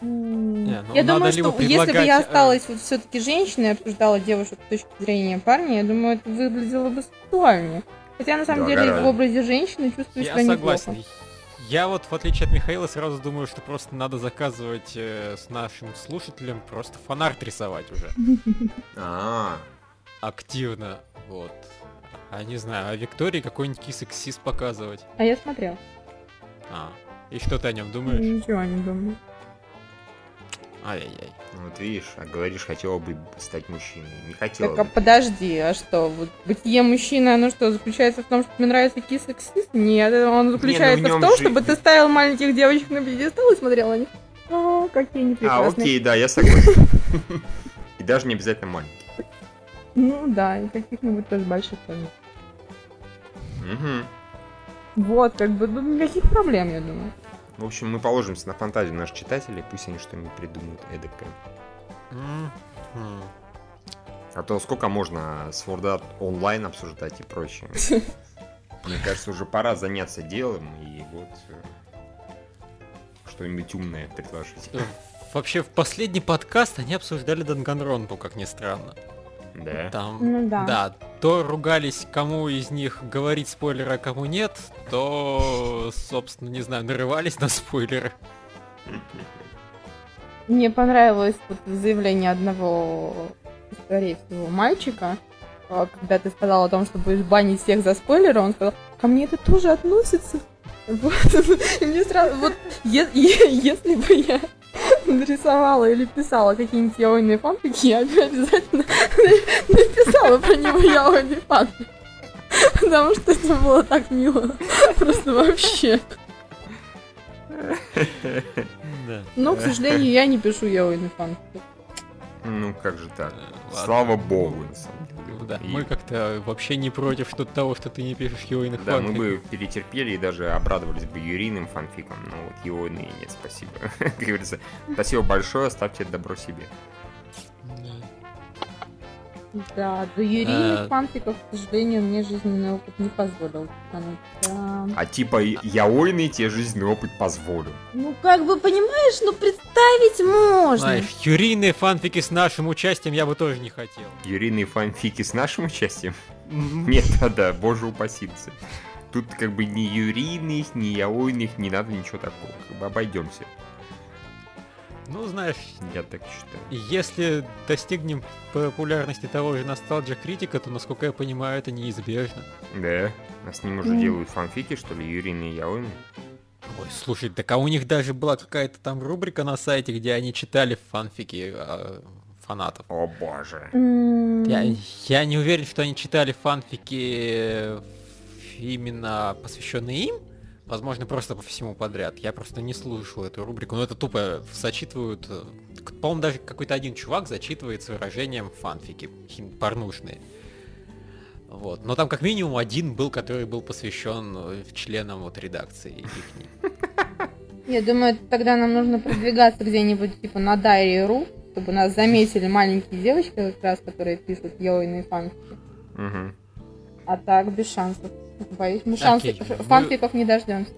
C: Не, ну, я думаю, что предлагать... если бы я э, осталась вот все-таки женщиной и обсуждала девушек с точки зрения парня, я думаю, это выглядело бы сексуальнее. Хотя на самом да, деле гораздо. в образе женщины чувствую себя
A: согласен.
C: неплохо.
A: Я вот, в отличие от Михаила, сразу думаю, что просто надо заказывать э, с нашим слушателем просто фанарт рисовать уже.
B: А.
A: Активно, вот. А не знаю, а Виктории какой-нибудь кисексис показывать.
C: А я смотрел.
A: А. И что ты о нем думаешь?
C: Ничего не думаю.
A: Ай-яй-яй.
B: Ну, вот видишь, а говоришь, хотела бы стать мужчиной. Не хотела
C: Так, а подожди, а что? Вот бытие мужчины, оно что, заключается в том, что тебе нравится кис сексист? Нет, он заключается Не, ну в, в том, же... чтобы ты ставил маленьких девочек на пьедестал и смотрел на них. О, какие они прекрасные.
B: А, окей, да, я согласен. И даже не обязательно маленькие.
C: Ну да, и каких-нибудь тоже больших тоже.
B: Угу.
C: Вот, как бы, ну, никаких проблем, я думаю.
B: В общем, мы положимся на фантазию наших читателей, пусть они что-нибудь придумают эдакое.
A: Mm-hmm.
B: А то сколько можно Sword Art онлайн обсуждать и прочее. Мне кажется, уже пора заняться делом и вот э, что-нибудь умное предложить.
A: Вообще, в последний подкаст они обсуждали Данганронпу, как ни странно.
B: Да.
A: Там,
C: ну, да.
A: да, то ругались, кому из них говорить спойлеры, а кому нет, то, собственно, не знаю, нарывались на спойлеры.
C: Мне понравилось вот заявление одного, скорее всего, мальчика, а, когда ты сказал о том, что будешь банить всех за спойлеры, он сказал, ко мне это тоже относится. Вот. И мне сразу, вот, если бы я нарисовала или писала какие-нибудь яойные фанфики, я бы обязательно написала про него яойный фанфик. Потому что это было так мило. Просто вообще. Но, к сожалению, я не пишу яойный фанфик.
B: Ну как же так?
A: Э.
B: Слава богу, на самом
A: Да,
B: И-
A: мы как-то вообще не против что того, что ты не пишешь Йойных
B: Да, мы
A: фанфиков.
B: бы перетерпели и даже обрадовались бы юрийным фанфикам, но вот его иные нет, спасибо. Как говорится, спасибо большое, оставьте добро себе.
A: Да.
C: Да, до юрийных
A: А.
C: фанфиков, к сожалению, мне жизненный опыт не позволил. Потому что...
B: А типа яойный тебе жизненный опыт позволю.
C: Ну, как бы, понимаешь, ну, представить можно.
A: Знаешь, юрийные фанфики с нашим участием я бы тоже не хотел.
B: Юрийные фанфики с нашим участием? Нет, да-да, боже упаси. Тут как бы ни юрийных, ни яойных, не надо ничего такого. Как бы обойдемся.
A: Ну, знаешь,
B: Я так считаю.
A: если достигнем популярности того же ностальджа критика, то, насколько я понимаю, это неизбежно.
B: Да, а с ним уже
C: М.
B: делают фанфики, что ли, юрийные и яойные?
A: Ой, слушай, так а у них даже была какая-то там рубрика на сайте, где они читали фанфики а, фанатов.
B: О боже.
A: Я, я не уверен, что они читали фанфики э, именно посвященные им. Возможно, просто по всему подряд. Я просто не слушал эту рубрику. Но это тупо зачитывают... э, По-моему, даже какой-то один чувак зачитывает с выражением фанфики порнушные. Вот. Но там как минимум один был, который был посвящен э, членам вот редакции ихней.
C: Я думаю, тогда нам нужно продвигаться где-нибудь, типа, на Дайри.ру, чтобы нас заметили маленькие девочки, как раз, которые пишут яойные фанфики. А так, без шансов. Боюсь, мы шансов,
A: Окей, вы-
C: фанфиков не дождемся.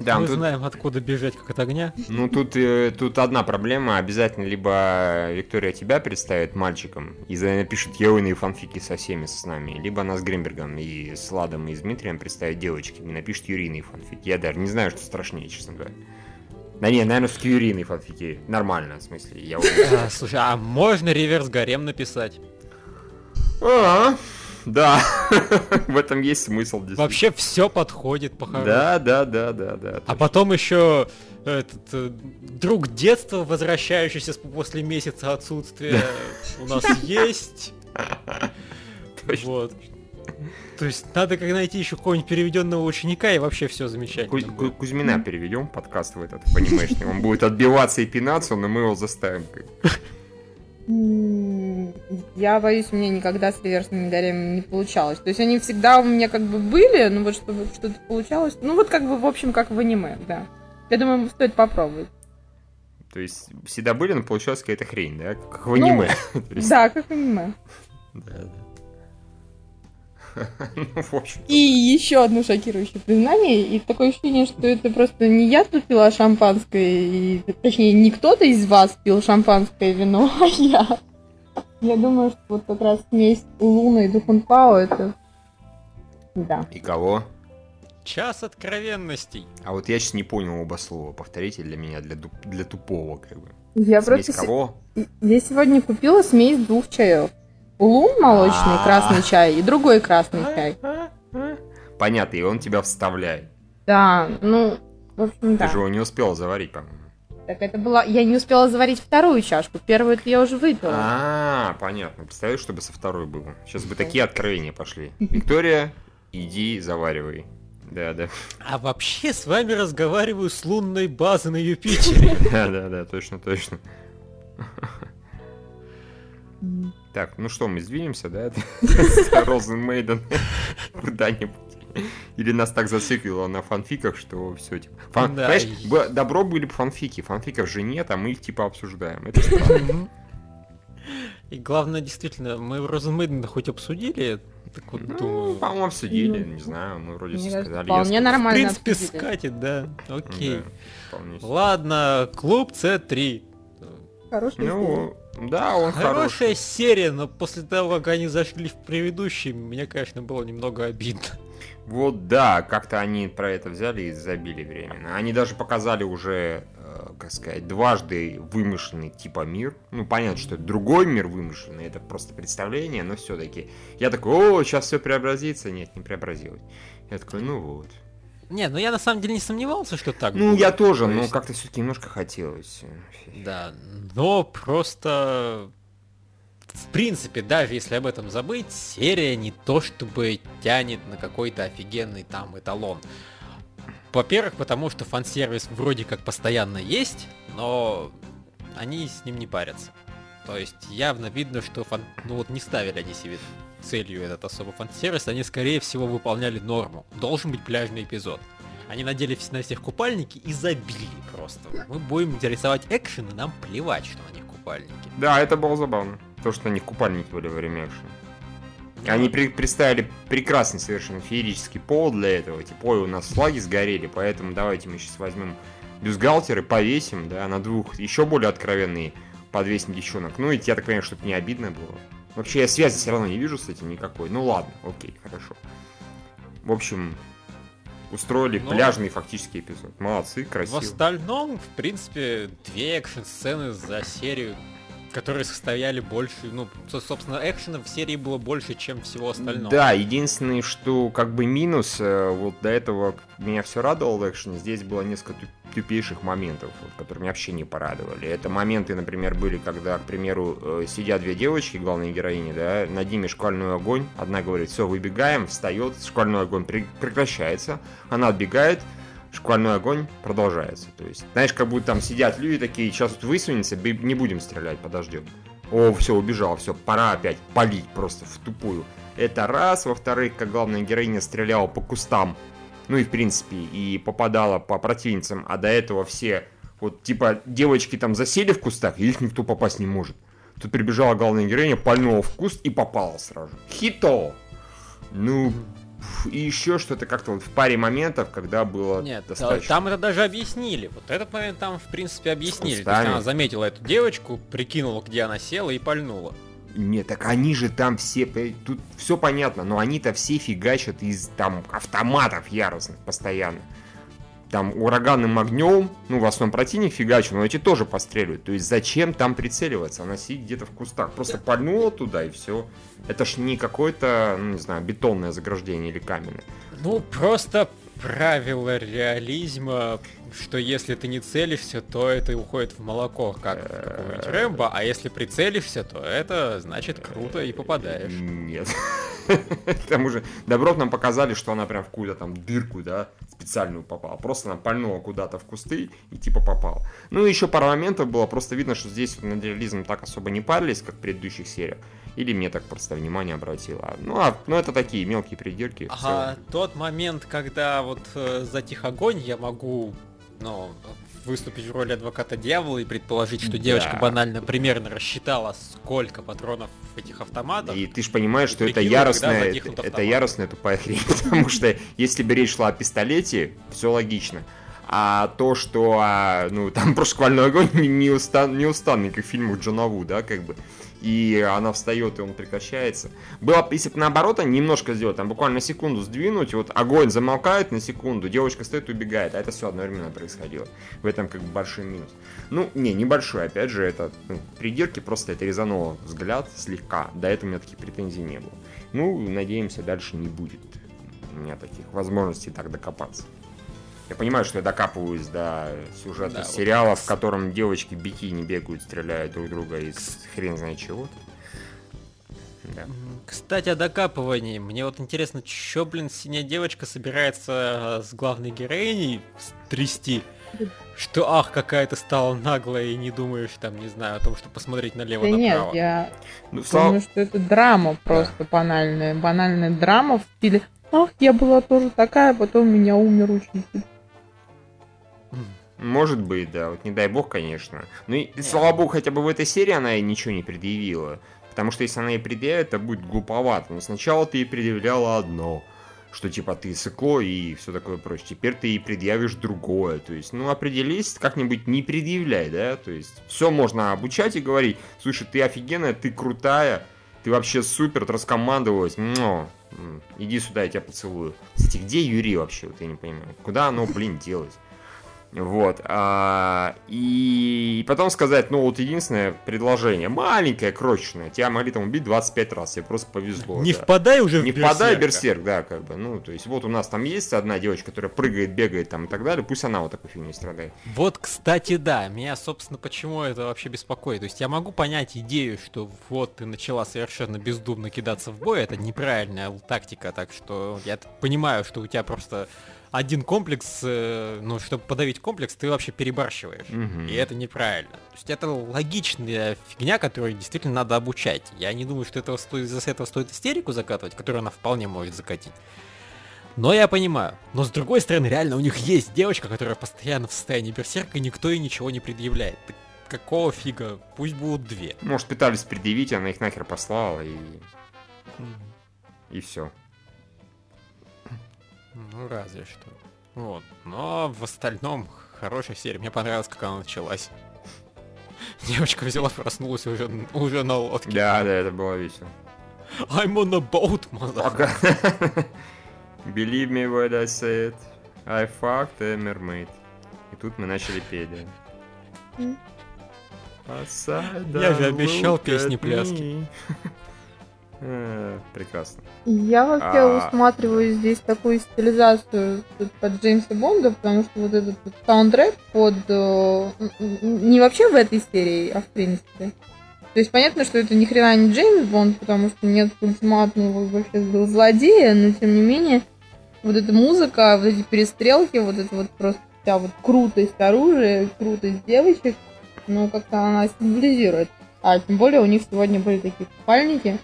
B: Да,
A: Мы
B: ну тут,
A: знаем, откуда бежать как от огня.
B: ну тут, э, тут одна проблема. Обязательно либо Виктория тебя представит мальчиком и за- напишет яойные фанфики со всеми с нами, либо она с Гримбергом и с Ладом и с Дмитрием представит девочками и напишет юрийные фанфики. Я даже не знаю, что страшнее, честно говоря. Да не, наверное, все-таки юрийные фанфики. Нормально, в смысле, я
A: А, слушай, а можно реверс гарем написать?
B: А, да, в этом есть смысл.
A: Вообще все подходит по
B: Да, да, да, да, да.
A: А потом еще этот э, друг детства, возвращающийся после месяца отсутствия, у нас есть. Вот. То есть надо как найти еще какого-нибудь переведенного ученика, и вообще все замечательно. Будет.
B: Кузьмина переведем подкаст в этот понимаешь, Он будет отбиваться и пинаться, но мы его заставим.
C: Я боюсь, у меня никогда с реверсными гаремами не получалось. То есть они всегда у меня как бы были, но вот чтобы что-то получалось. Ну вот как бы, в общем, как в аниме, да. Я думаю, стоит попробовать.
B: То есть всегда были, но получилась какая-то хрень, да? Как в
C: Ну,
B: аниме. Есть,
C: Да, как аниме.
B: да, да. Ну, в общем.
C: И еще одно шокирующее признание, и такое ощущение, что это просто не я тут пила шампанское, и, точнее, не кто-то из вас пил шампанское вино, а я. Я думаю, что вот как раз смесь Луна и Духунпао это... Да.
B: И кого?
A: Час откровенностей.
B: А вот я сейчас не понял оба слова. Повторите для меня, для, для тупого, как бы.
C: Я
B: Смесь
C: просто...
B: кого?
C: Я сегодня купила смесь двух чаев. Лун молочный
B: А.
C: красный чай и другой красный чай.
B: Понятно, и он тебя вставляет.
C: Да, ну, в общем,
B: Ты
C: да.
B: же его не успел заварить, по-моему.
C: Так это была... Я не успела заварить вторую чашку. Первую я уже выпила.
B: А, понятно. Представляешь, чтобы со второй было. Сейчас бы такие откровения пошли. Виктория, иди заваривай. Да, да.
A: А вообще с вами разговариваю с лунной базы на Юпитере.
B: Да, да, да, точно, точно. Так, ну что, мы сдвинемся, да? С Розен Мейден куда-нибудь. Или нас так зациклило на фанфиках, что все, типа... Фан...
A: Да,
B: бы- добро были бы фанфики, фанфиков же нет, а мы их типа обсуждаем. Это странно.
A: И главное, действительно, мы в Розенмейден хоть обсудили, так вот
B: Ну,
A: думаю.
B: по-моему, обсудили,
C: Ну,
B: не знаю, мы вроде все сказали.
C: вполне
B: я сказал.
A: В
C: нормально
A: принципе,
C: обсудили.
A: скатит, да. Окей.
B: Да.
A: Ладно, клуб С3.
C: Хорошая история.
B: Ну, да, он
A: Хорошая
B: хороший.
A: серия, но после того, как они зашли в предыдущий, мне, конечно, было немного обидно.
B: Вот да, как-то они про это взяли и забили временно. Они даже показали уже, э, как сказать, дважды вымышленный типа мир. Ну, понятно, что это другой мир вымышленный, это просто представление, но все-таки. Я такой, о, сейчас все преобразится. Нет, не преобразилось. Я такой, ну вот.
A: Не, ну я на самом деле не сомневался, что так
B: Ну,
A: будет.
B: я тоже,
A: То
B: но
A: есть-
B: как-то все-таки немножко хотелось.
A: Да, но просто... в принципе, даже если об этом забыть, серия не то чтобы тянет на какой-то офигенный там эталон. Во-первых, потому что фан-сервис вроде как постоянно есть, но они с ним не парятся. То есть явно видно, что фан... ну вот не ставили они себе целью этот особый фан-сервис, они скорее всего выполняли норму. Должен быть пляжный эпизод. Они надели на всех купальники и забили просто. Мы будем рисовать экшен, и нам плевать, что на них купальники.
B: Да, это было забавно. То, что на них купальники были во время экшена. Они при представили прекрасный совершенно феерический повод для этого. Типа, ой, у нас флаги сгорели, поэтому давайте мы сейчас возьмем бюстгальтеры, повесим, да, на двух еще более откровенные подвесим девчонок. Ну и я так понимаю, чтобы не обидно было. Вообще я связи все равно не вижу с этим никакой. Ну ладно, окей, хорошо. В общем, устроили Но... пляжный фактический эпизод. Молодцы, красиво.
A: В остальном, в принципе, две экшн-сцены за серию которые состояли больше, ну, собственно, экшена в серии было больше, чем всего остального.
B: Да, единственное, что как бы минус, э, вот до этого меня все радовало в экшене, здесь было несколько тупейших моментов, которые меня вообще не порадовали. Это моменты, например, были, когда, к примеру, э, сидят две девочки, главные героини, да, над ними шквальной огонь, одна говорит, все, выбегаем, встает, шквальной огонь прекращается, она отбегает, шквальной огонь продолжается. То есть, знаешь, как будто там сидят люди такие, сейчас вот высунется, не будем стрелять, подождем. О, все, убежал, все, пора опять палить просто в тупую. Это раз. Во-вторых, как главная героиня стреляла по кустам, ну и в принципе, и попадала по противницам, а до этого все, вот типа, девочки там засели в кустах, и их никто попасть не может. Тут прибежала главная героиня, пальнула в куст и попала сразу. Хито! Ну, и еще что-то как-то вот в паре моментов, когда было
A: Нет,
B: достаточно...
A: там это даже объяснили. Вот этот момент там, в принципе, объяснили. То есть она заметила эту девочку, прикинула, где она села и пальнула.
B: Нет, так они же там все, тут все понятно, но они-то все фигачат из там автоматов яростных постоянно там ураганным огнем, ну, в основном противник фигачил, но эти тоже постреливают. То есть зачем там прицеливаться? Она сидит где-то в кустах. Просто пальнула туда и все. Это ж не какое-то, ну, не знаю, бетонное заграждение или каменное.
A: Ну, просто правило реализма, что если ты не целишься, то это уходит в молоко, как какой-нибудь Рэмбо, а если прицелишься, то это значит круто и попадаешь.
B: Нет. К тому же Добров нам показали, что она прям в какую-то там дырку, да, специальную попала. Просто она пальнула куда-то в кусты и типа попала. Ну и еще пара моментов было, просто видно, что здесь на реализм так особо не парились, как в предыдущих сериях. Или мне так просто внимание обратило. Ну, а, ну это такие мелкие придирки.
A: Ага, тот момент, когда вот э, затих огонь, я могу, ну, выступить в роли адвоката дьявола и предположить, что да. девочка банально примерно рассчитала, сколько патронов в этих автоматах.
B: И ты же понимаешь, что это яростная, это, яростная тупая хрень, потому что если бы речь шла о пистолете, все логично. А то, что, а, ну, там про шквальной огонь не, устан, не устанный, как в фильмах Джона Ву, да, как бы и она встает, и он прекращается. Было, если бы наоборот, немножко сделать, там буквально секунду сдвинуть, вот огонь замолкает на секунду, девочка стоит и убегает, а это все одновременно происходило. В этом как бы большой минус. Ну, не, небольшой, опять же, это ну, придирки, просто это резануло взгляд слегка. До этого у меня таких претензий не было. Ну, надеемся, дальше не будет у меня таких возможностей так докопаться. Я понимаю, что я докапываюсь до сюжета да, сериала, вот. в котором девочки бикини бегают, стреляют друг друга из хрен знает чего.
A: Да. Кстати, о докапывании. Мне вот интересно, что, блин, синяя девочка собирается с главной героиней трясти? Что, ах, какая ты стала наглая и не думаешь, там, не знаю, о том, что посмотреть налево да
C: направо. нет, я ну, думаю, что это драма просто да. банальная. Банальная драма в стиле Ах, я была тоже такая, потом меня умер учитель.
B: Может быть, да. Вот не дай бог, конечно. Ну и, слава богу, хотя бы в этой серии она и ничего не предъявила. Потому что если она и предъявит, это будет глуповато. Но сначала ты ей предъявляла одно. Что типа ты сыкло и все такое прочее. Теперь ты ей предъявишь другое. То есть, ну определись, как-нибудь не предъявляй, да. То есть, все можно обучать и говорить. Слушай, ты офигенная, ты крутая. Ты вообще супер, ты раскомандовалась. Но, иди сюда, я тебя поцелую. Кстати, где Юрий вообще? Вот я не понимаю. Куда оно, блин, делать? Вот. А, и потом сказать, ну вот единственное предложение, маленькое, крошечное, тебя могли там убить 25 раз, тебе просто повезло.
A: Не
B: да.
A: впадай уже
B: Не
A: в
B: впадай в
A: берсерка.
B: берсерк, да, как бы. Ну, то есть вот у нас там есть одна девочка, которая прыгает, бегает там и так далее, пусть она вот такой фигней страдает.
A: Вот, кстати, да, меня, собственно, почему это вообще беспокоит. То есть я могу понять идею, что вот ты начала совершенно бездумно кидаться в бой, это неправильная тактика, так что я понимаю, что у тебя просто один комплекс, э, ну, чтобы подавить комплекс, ты вообще перебарщиваешь.
B: Мгм.
A: И это неправильно. То есть это логичная фигня, которую действительно надо обучать. Я не думаю, что этого стоит, из-за этого стоит истерику закатывать, которую она вполне может закатить. Но я понимаю. Но с другой стороны, реально, у них есть девочка, которая постоянно в состоянии берсерка, и никто ей ничего не предъявляет. Так какого фига? Пусть будут две.
B: Может, пытались предъявить, она их нахер послала и, и все.
A: Ну, разве что. Вот. Но в остальном хорошая серия. Мне понравилось, как она началась. Девочка взяла, проснулась уже, уже на лодке.
B: Да, да, это было весело.
A: I'm on a boat, mother.
B: Пока. Believe me when I say it. I fucked a mermaid. И тут мы начали петь,
A: Я же обещал
B: look Прекрасно.
C: Я вообще
B: А.
C: усматриваю здесь такую стилизацию под Джеймса Бонда, потому что вот этот вот саундтрек под... э, не вообще в этой серии, а в принципе. То есть понятно, что это ни хрена не Джеймс Бонд, потому что нет ультиматного вообще злодея, но тем не менее вот эта музыка, вот эти перестрелки, вот это вот просто вся вот крутость оружия, крутость девочек, ну как-то она символизирует. А тем более у них сегодня были такие купальники,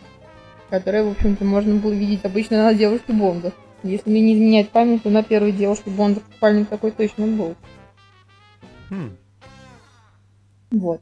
C: которые, в общем-то, можно было видеть обычно на девушке Бонда. Если мне не изменять память, то на первой девушке Бонда купальник такой точно был.
A: Хм.
C: Вот.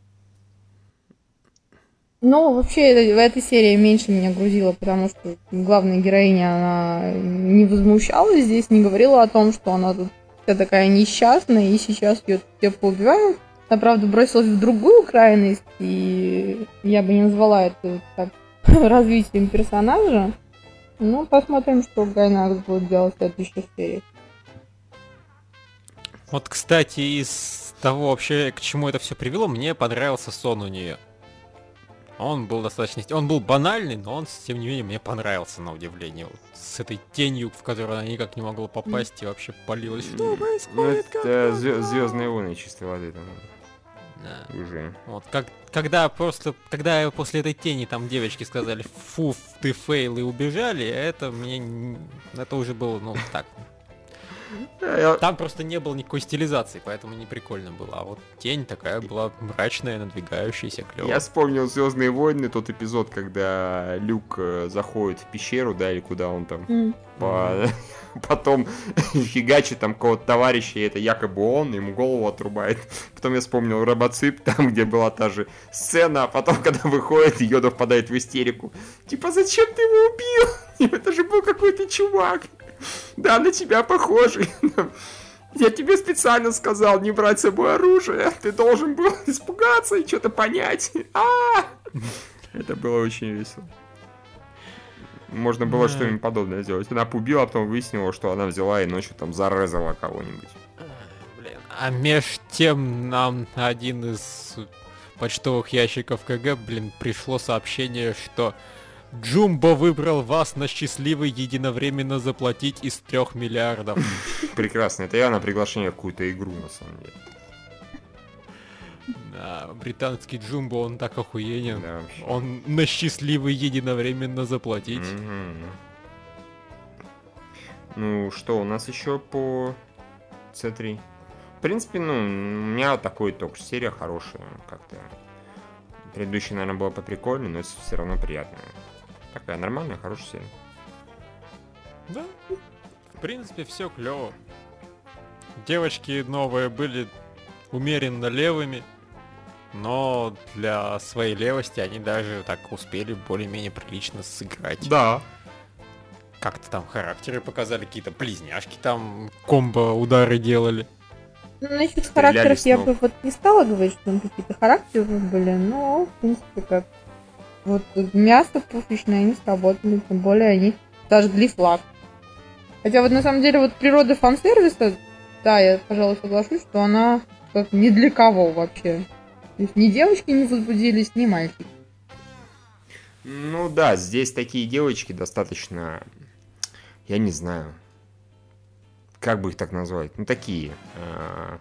C: Но вообще это- в этой серии меньше меня грузило, потому что главная героиня, она не возмущалась здесь, не говорила о том, что она тут вся такая несчастная, и сейчас ее все поубивают. Она, правда, бросилась в другую крайность, и я бы не назвала это так, развитием персонажа. Ну, посмотрим, что Гайнакс будет делать в следующей серии.
A: Вот, кстати, из того вообще, к чему это все привело, мне понравился сон у нее. Он был достаточно... Он был банальный, но он, тем не менее, мне понравился, на удивление. Вот с этой тенью, в которую она никак не могла попасть, и вообще палилась. Что
B: Ну,
A: происходит?
B: это Звездные войны чистой воды там
A: Да.
B: уже.
A: Вот, как, когда просто, когда после этой тени там девочки сказали, фу, ты fail и убежали, это мне, это уже было, ну, так. Там просто не было никакой стилизации, поэтому не прикольно было. А вот тень такая была мрачная, надвигающаяся, клёвая.
B: Я вспомнил Звездные войны, тот эпизод, когда Люк э, заходит в пещеру, да, или куда он там по- Потом фигачит там кого-то товарища, и это якобы он, ему голову отрубает. Потом я вспомнил Робоцип, там, где была та же сцена, а потом, когда выходит, Йода впадает в истерику. Типа, зачем ты его убил? Это же был какой-то чувак. Да, на тебя похожий. Я тебе специально сказал не брать с собой оружие. Ты должен был испугаться и что-то понять. А! Это было очень весело. Можно было что-нибудь подобное сделать. Она побила, а потом выяснила, что она взяла и ночью там зарезала кого-нибудь.
A: А меж тем нам на один из почтовых ящиков КГ, блин, пришло сообщение, что Джумбо выбрал вас на счастливый единовременно заплатить из трех миллиардов.
B: Прекрасно. Это явно приглашение в какую-то игру, на самом деле.
A: Да, британский Джумбо, он так охуенен.
B: Да, вообще.
A: Он на счастливый единовременно заплатить.
B: Мгм. Ну, что у нас еще по C3? В принципе, ну, у меня такой только серия хорошая, как-то. Предыдущая, наверное, была поприкольнее, но все равно приятная. Такая нормальная, хорошая серия.
A: Да. В принципе, все клево. Девочки новые были умеренно левыми, но для своей левости они даже так успели более-менее прилично сыграть.
B: Да.
A: Как-то там характеры показали, какие-то близняшки там комбо удары делали.
C: Ну, насчет характеров я бы вот не стала говорить, что там какие-то характеры были, но, в принципе, как вот мясо пушечное, они сработали, тем более они зажгли флаг. Хотя вот на самом деле вот природа фан-сервиса да, я, пожалуй, соглашусь, что она как ни для кого вообще. То есть ни девочки не возбудились, ни мальчики.
B: Ну да, здесь такие девочки достаточно, я не знаю, как бы их так назвать, ну такие. а,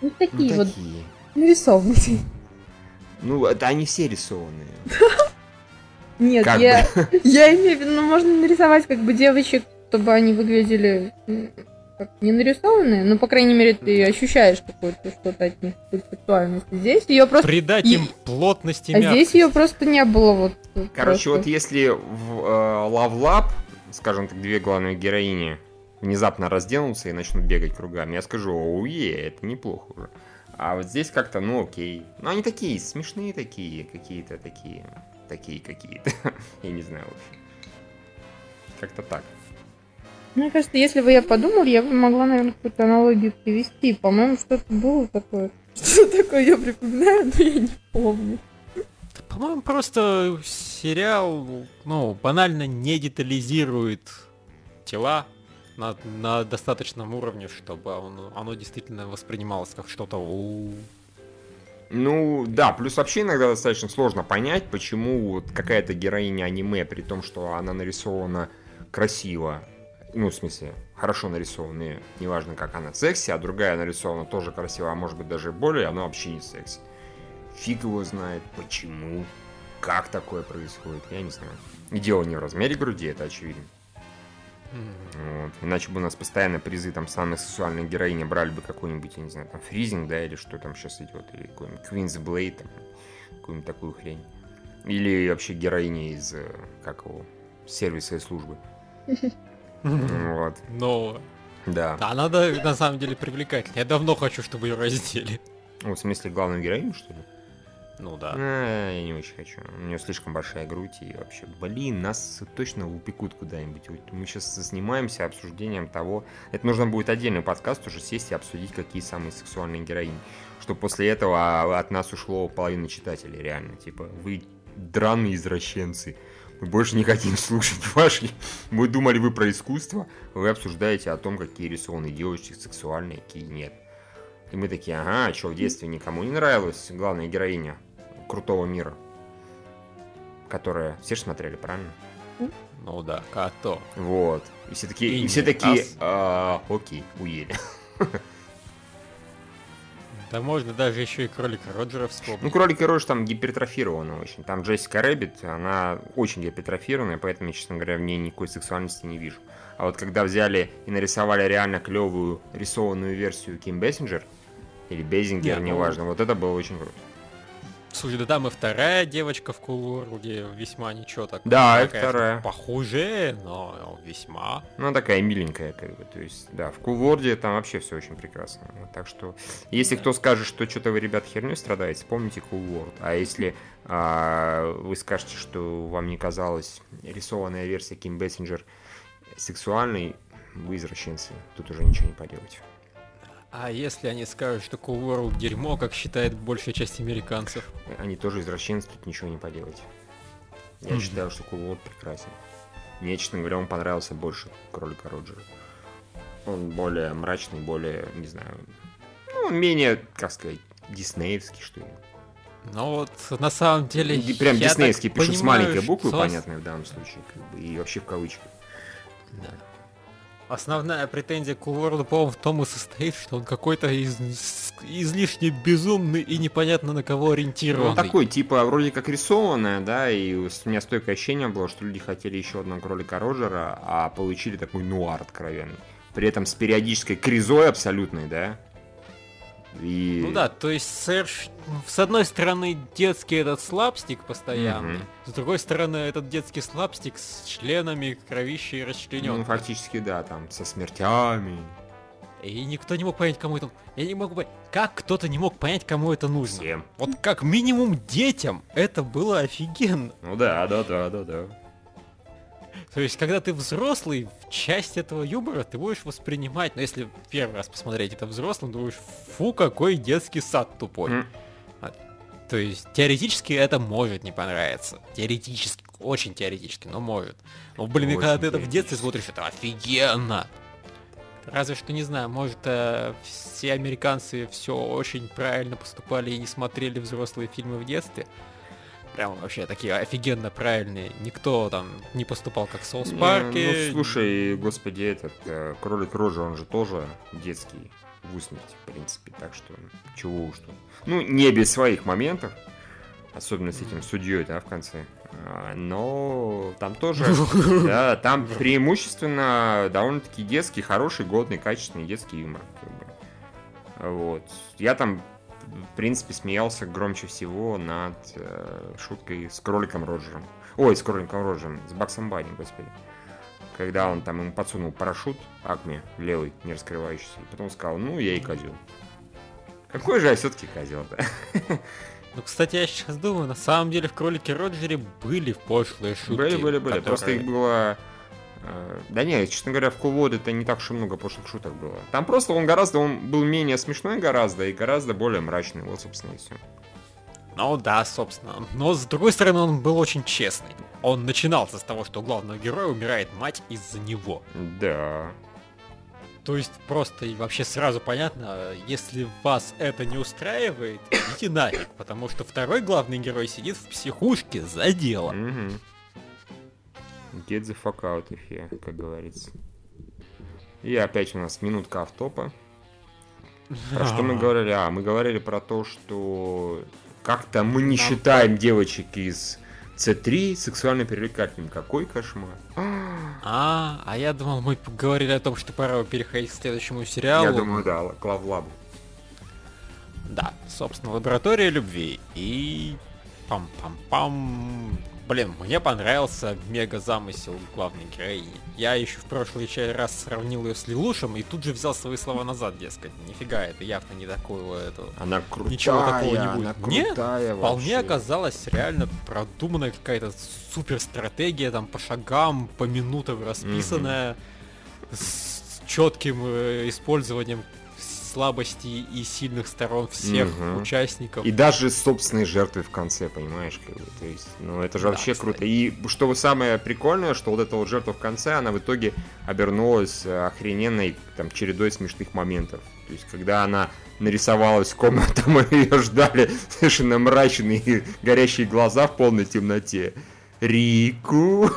C: Ну,
B: ну,
C: такие вот
B: такие.
C: нарисованные.
B: Ну, это они все рисованные.
C: Нет,
B: Как
C: я, я имею в виду, ну, можно нарисовать как бы девочек, чтобы они выглядели как не нарисованные, но, по крайней мере, ты ощущаешь какое-то что-то от них, какую-то сексуальность. Здесь ее просто...
A: Придать
C: И-
A: им плотности
C: А здесь ее просто не было вот.
B: Короче,
C: просто.
B: вот если в э, Love Lab, скажем так, две главные героини внезапно разденутся и начнут бегать кругами, я скажу, оуе, это неплохо уже. А вот здесь как-то, ну окей. Ну они такие, смешные такие, какие-то такие, такие какие-то. Я не знаю вообще. Как-то так.
C: Мне кажется, если бы я подумал, я бы могла, наверное, какую-то аналогию привести. По-моему, что-то было такое. Что такое я припоминаю, но я не помню.
A: Да, По-моему, просто сериал, ну, банально не детализирует тела на, на достаточном уровне, чтобы оно, оно действительно воспринималось как что-то
B: Ну, да, плюс вообще иногда достаточно сложно понять, почему вот какая-то героиня аниме, при том, что она нарисована красиво, ну, в смысле, хорошо нарисованная, неважно, как она секси, а другая нарисована тоже красиво, а может быть даже более, она вообще не секси. Фиг его знает, почему, как такое происходит, я не знаю. И дело не в размере груди, это очевидно. Вот. Иначе бы у нас постоянно призы там самой сексуальной героини брали бы какой-нибудь, я не знаю, там фризинг, да, или что там сейчас идет, или какой-нибудь Queen's Blade, там, какую-нибудь такую хрень. Или вообще героини из, э, как его, сервиса и службы. Вот,
A: Но
B: да.
A: да, на самом деле привлекательная. Я давно хочу, чтобы ее раздели.
B: Ну, в смысле, главную героиню, что ли?
A: Ну да.
B: А, я не очень хочу. У нее слишком большая грудь и вообще, блин, нас точно упекут куда-нибудь. Вот Мы сейчас занимаемся обсуждением того... Это нужно будет отдельный подкаст уже сесть и обсудить, какие самые сексуальные героини. Чтобы после этого а, от нас ушло половина читателей, реально. Типа, вы драные извращенцы. Мы больше не хотим слушать ваши. Мы думали, вы про искусство. Вы обсуждаете о том, какие рисованные девочки сексуальные, какие нет. И мы такие, ага, а что, в детстве никому не нравилась главная героиня крутого мира? Которая... Все же смотрели, правильно?
A: Ну да, като.
B: Вот. И все такие, и все такие. «А, окей, уели.
A: Да можно даже еще и кролика Роджера
B: Ну,
A: вспомнить.
B: кролик Роджер там гипертрофирована очень. Там Джессика Рэббит, она очень гипертрофированная, поэтому честно говоря, в ней никакой сексуальности не вижу. А вот когда взяли и нарисовали реально клевую рисованную версию Ким Бессинджер, или Безингер,
A: Не, ну-
B: неважно, вот это было очень круто.
A: Слушай, да там и вторая девочка в Кулуорге весьма ничего так.
B: Да, и
A: Такая
B: вторая.
A: Похуже, но весьма.
B: Ну, такая миленькая, как бы, то есть, да, в Кулворде там вообще все очень прекрасно. Так что, если кто скажет, что что-то вы, ребят, херней страдаете, помните Cool А если а, вы скажете, что вам не казалась рисованная версия Ким Бессинджер сексуальной, вы извращенцы, тут уже ничего не поделать.
A: А если они скажут, что Cool World дерьмо, как считает большая часть американцев?
B: Они тоже извращенцы, тут ничего не поделать. Я считаю, что Cool World прекрасен. Мне, честно говоря, он понравился больше Кролика Роджера. Он более мрачный, более, не знаю, ну, менее, как сказать, диснеевский, что ли.
A: Ну вот, на самом деле...
B: Ди- Прям диснеевский,
A: так
B: пишу с
A: понимаю,
B: маленькой буквы,
A: что
B: понятной в данном случае, как бы, и вообще в кавычках.
A: Да. Основная претензия к World, по-моему, в том и состоит, что он какой-то из- излишне безумный и непонятно на кого
B: Ну,
A: ориентированный.
B: он такой, типа, вроде как рисованная, да, и у меня стойкое ощущение было, что люди хотели еще одного кролика Роджера, а получили такой нуар откровенный. При этом с периодической кризой абсолютной, да. И...
A: Ну да, то есть Серж, ну, с одной стороны, детский этот слабстик постоянный,
B: Мгм.
A: с другой стороны, этот детский слабстик с членами, кровищей и
B: Ну,
A: расчленен.
B: фактически, да, там, со смертями.
A: И никто не мог понять, кому это... Я не могу понять, как кто-то не мог понять, кому это нужно.
B: Всем.
A: Вот как минимум детям это было офигенно.
B: Ну да, да, да, да, да.
A: То есть, когда ты взрослый, часть этого юмора ты будешь воспринимать, но если первый раз посмотреть это взрослым, будешь, фу, какой детский сад тупой. А, То есть, теоретически это может не понравиться. Теоретически, очень теоретически, но может. Но, блин, и когда
B: Очень
A: ты это в детстве смотришь, это офигенно. Разве что, не знаю, может, э, все американцы все очень правильно поступали и не смотрели взрослые фильмы в детстве. Прям вообще такие офигенно правильные. Никто там не поступал как в Соус Парке.
B: Ну, слушай, господи, этот э, Кролик Рожа, он же тоже детский в усмерть, в принципе. Так что, чего уж тут. Ну, не без своих моментов. Особенно с этим судьей, да, в конце. А, Но там тоже, да, там преимущественно довольно-таки детский, хороший, годный, качественный детский юмор. как бы. Вот. Я там, в принципе, смеялся громче всего над э, шуткой с кроликом Роджером. Ой, с кроликом Роджером, с Баксом Банни, господи. Когда он там ему подсунул парашют Акме, левый, не раскрывающийся, и потом сказал, ну, я и козел. Какой же я все-таки козел, да?
A: Ну, кстати, я сейчас думаю, на самом деле в Кролике Роджере были пошлые шутки.
B: Были, были, были.
A: которые-
B: Просто их было... э, Да не, честно говоря, в Кулводе это не так уж и много пошлых шуток было. Там просто он гораздо, он был менее смешной гораздо и гораздо более мрачный. Вот, собственно, и все.
A: Ну да, собственно. Но с другой стороны, он был очень честный. Он начинался с того, что у главного героя умирает мать из-за него.
B: Да.
A: То есть просто и вообще сразу понятно, если вас это не устраивает, идите нафиг, потому что второй главный герой сидит в психушке за дело.
B: Мгм. Get the fuck out of here, как говорится. И опять у нас минутка автопа. Про что мы говорили? А, мы говорили про то, что как-то мы не считаем девочек из C3 сексуально привлекательными. Какой кошмар.
A: А, а я думал, мы говорили о том, что пора переходить к следующему сериалу.
B: Я думаю, да, Клавлабу.
A: Да, собственно, лаборатория любви. И пам-пам-пам. Блин, мне понравился мега замысел главной героини. Я еще в прошлый раз сравнил ее с Лилушем и тут же взял свои слова назад, дескать. Нифига, это явно не такое это.
B: Она крутая,
A: Ничего такого не будет.
B: она
A: Нет,
B: крутая
A: Вполне
B: вообще.
A: оказалась реально продуманная какая-то супер стратегия, там по шагам, по минутам расписанная, с четким э, использованием слабостей и сильных сторон всех
B: Мгм.
A: участников.
B: И даже собственные жертвы в конце, понимаешь, как бы, то есть, ну это же
A: Да,
B: вообще
A: кстати.
B: круто. И что самое прикольное, что вот эта вот жертва в конце, она в итоге обернулась э, охрененной там чередой смешных моментов. То есть, когда она нарисовалась в комнату, мы ее ждали совершенно мрачные горящие глаза в полной темноте. Рику.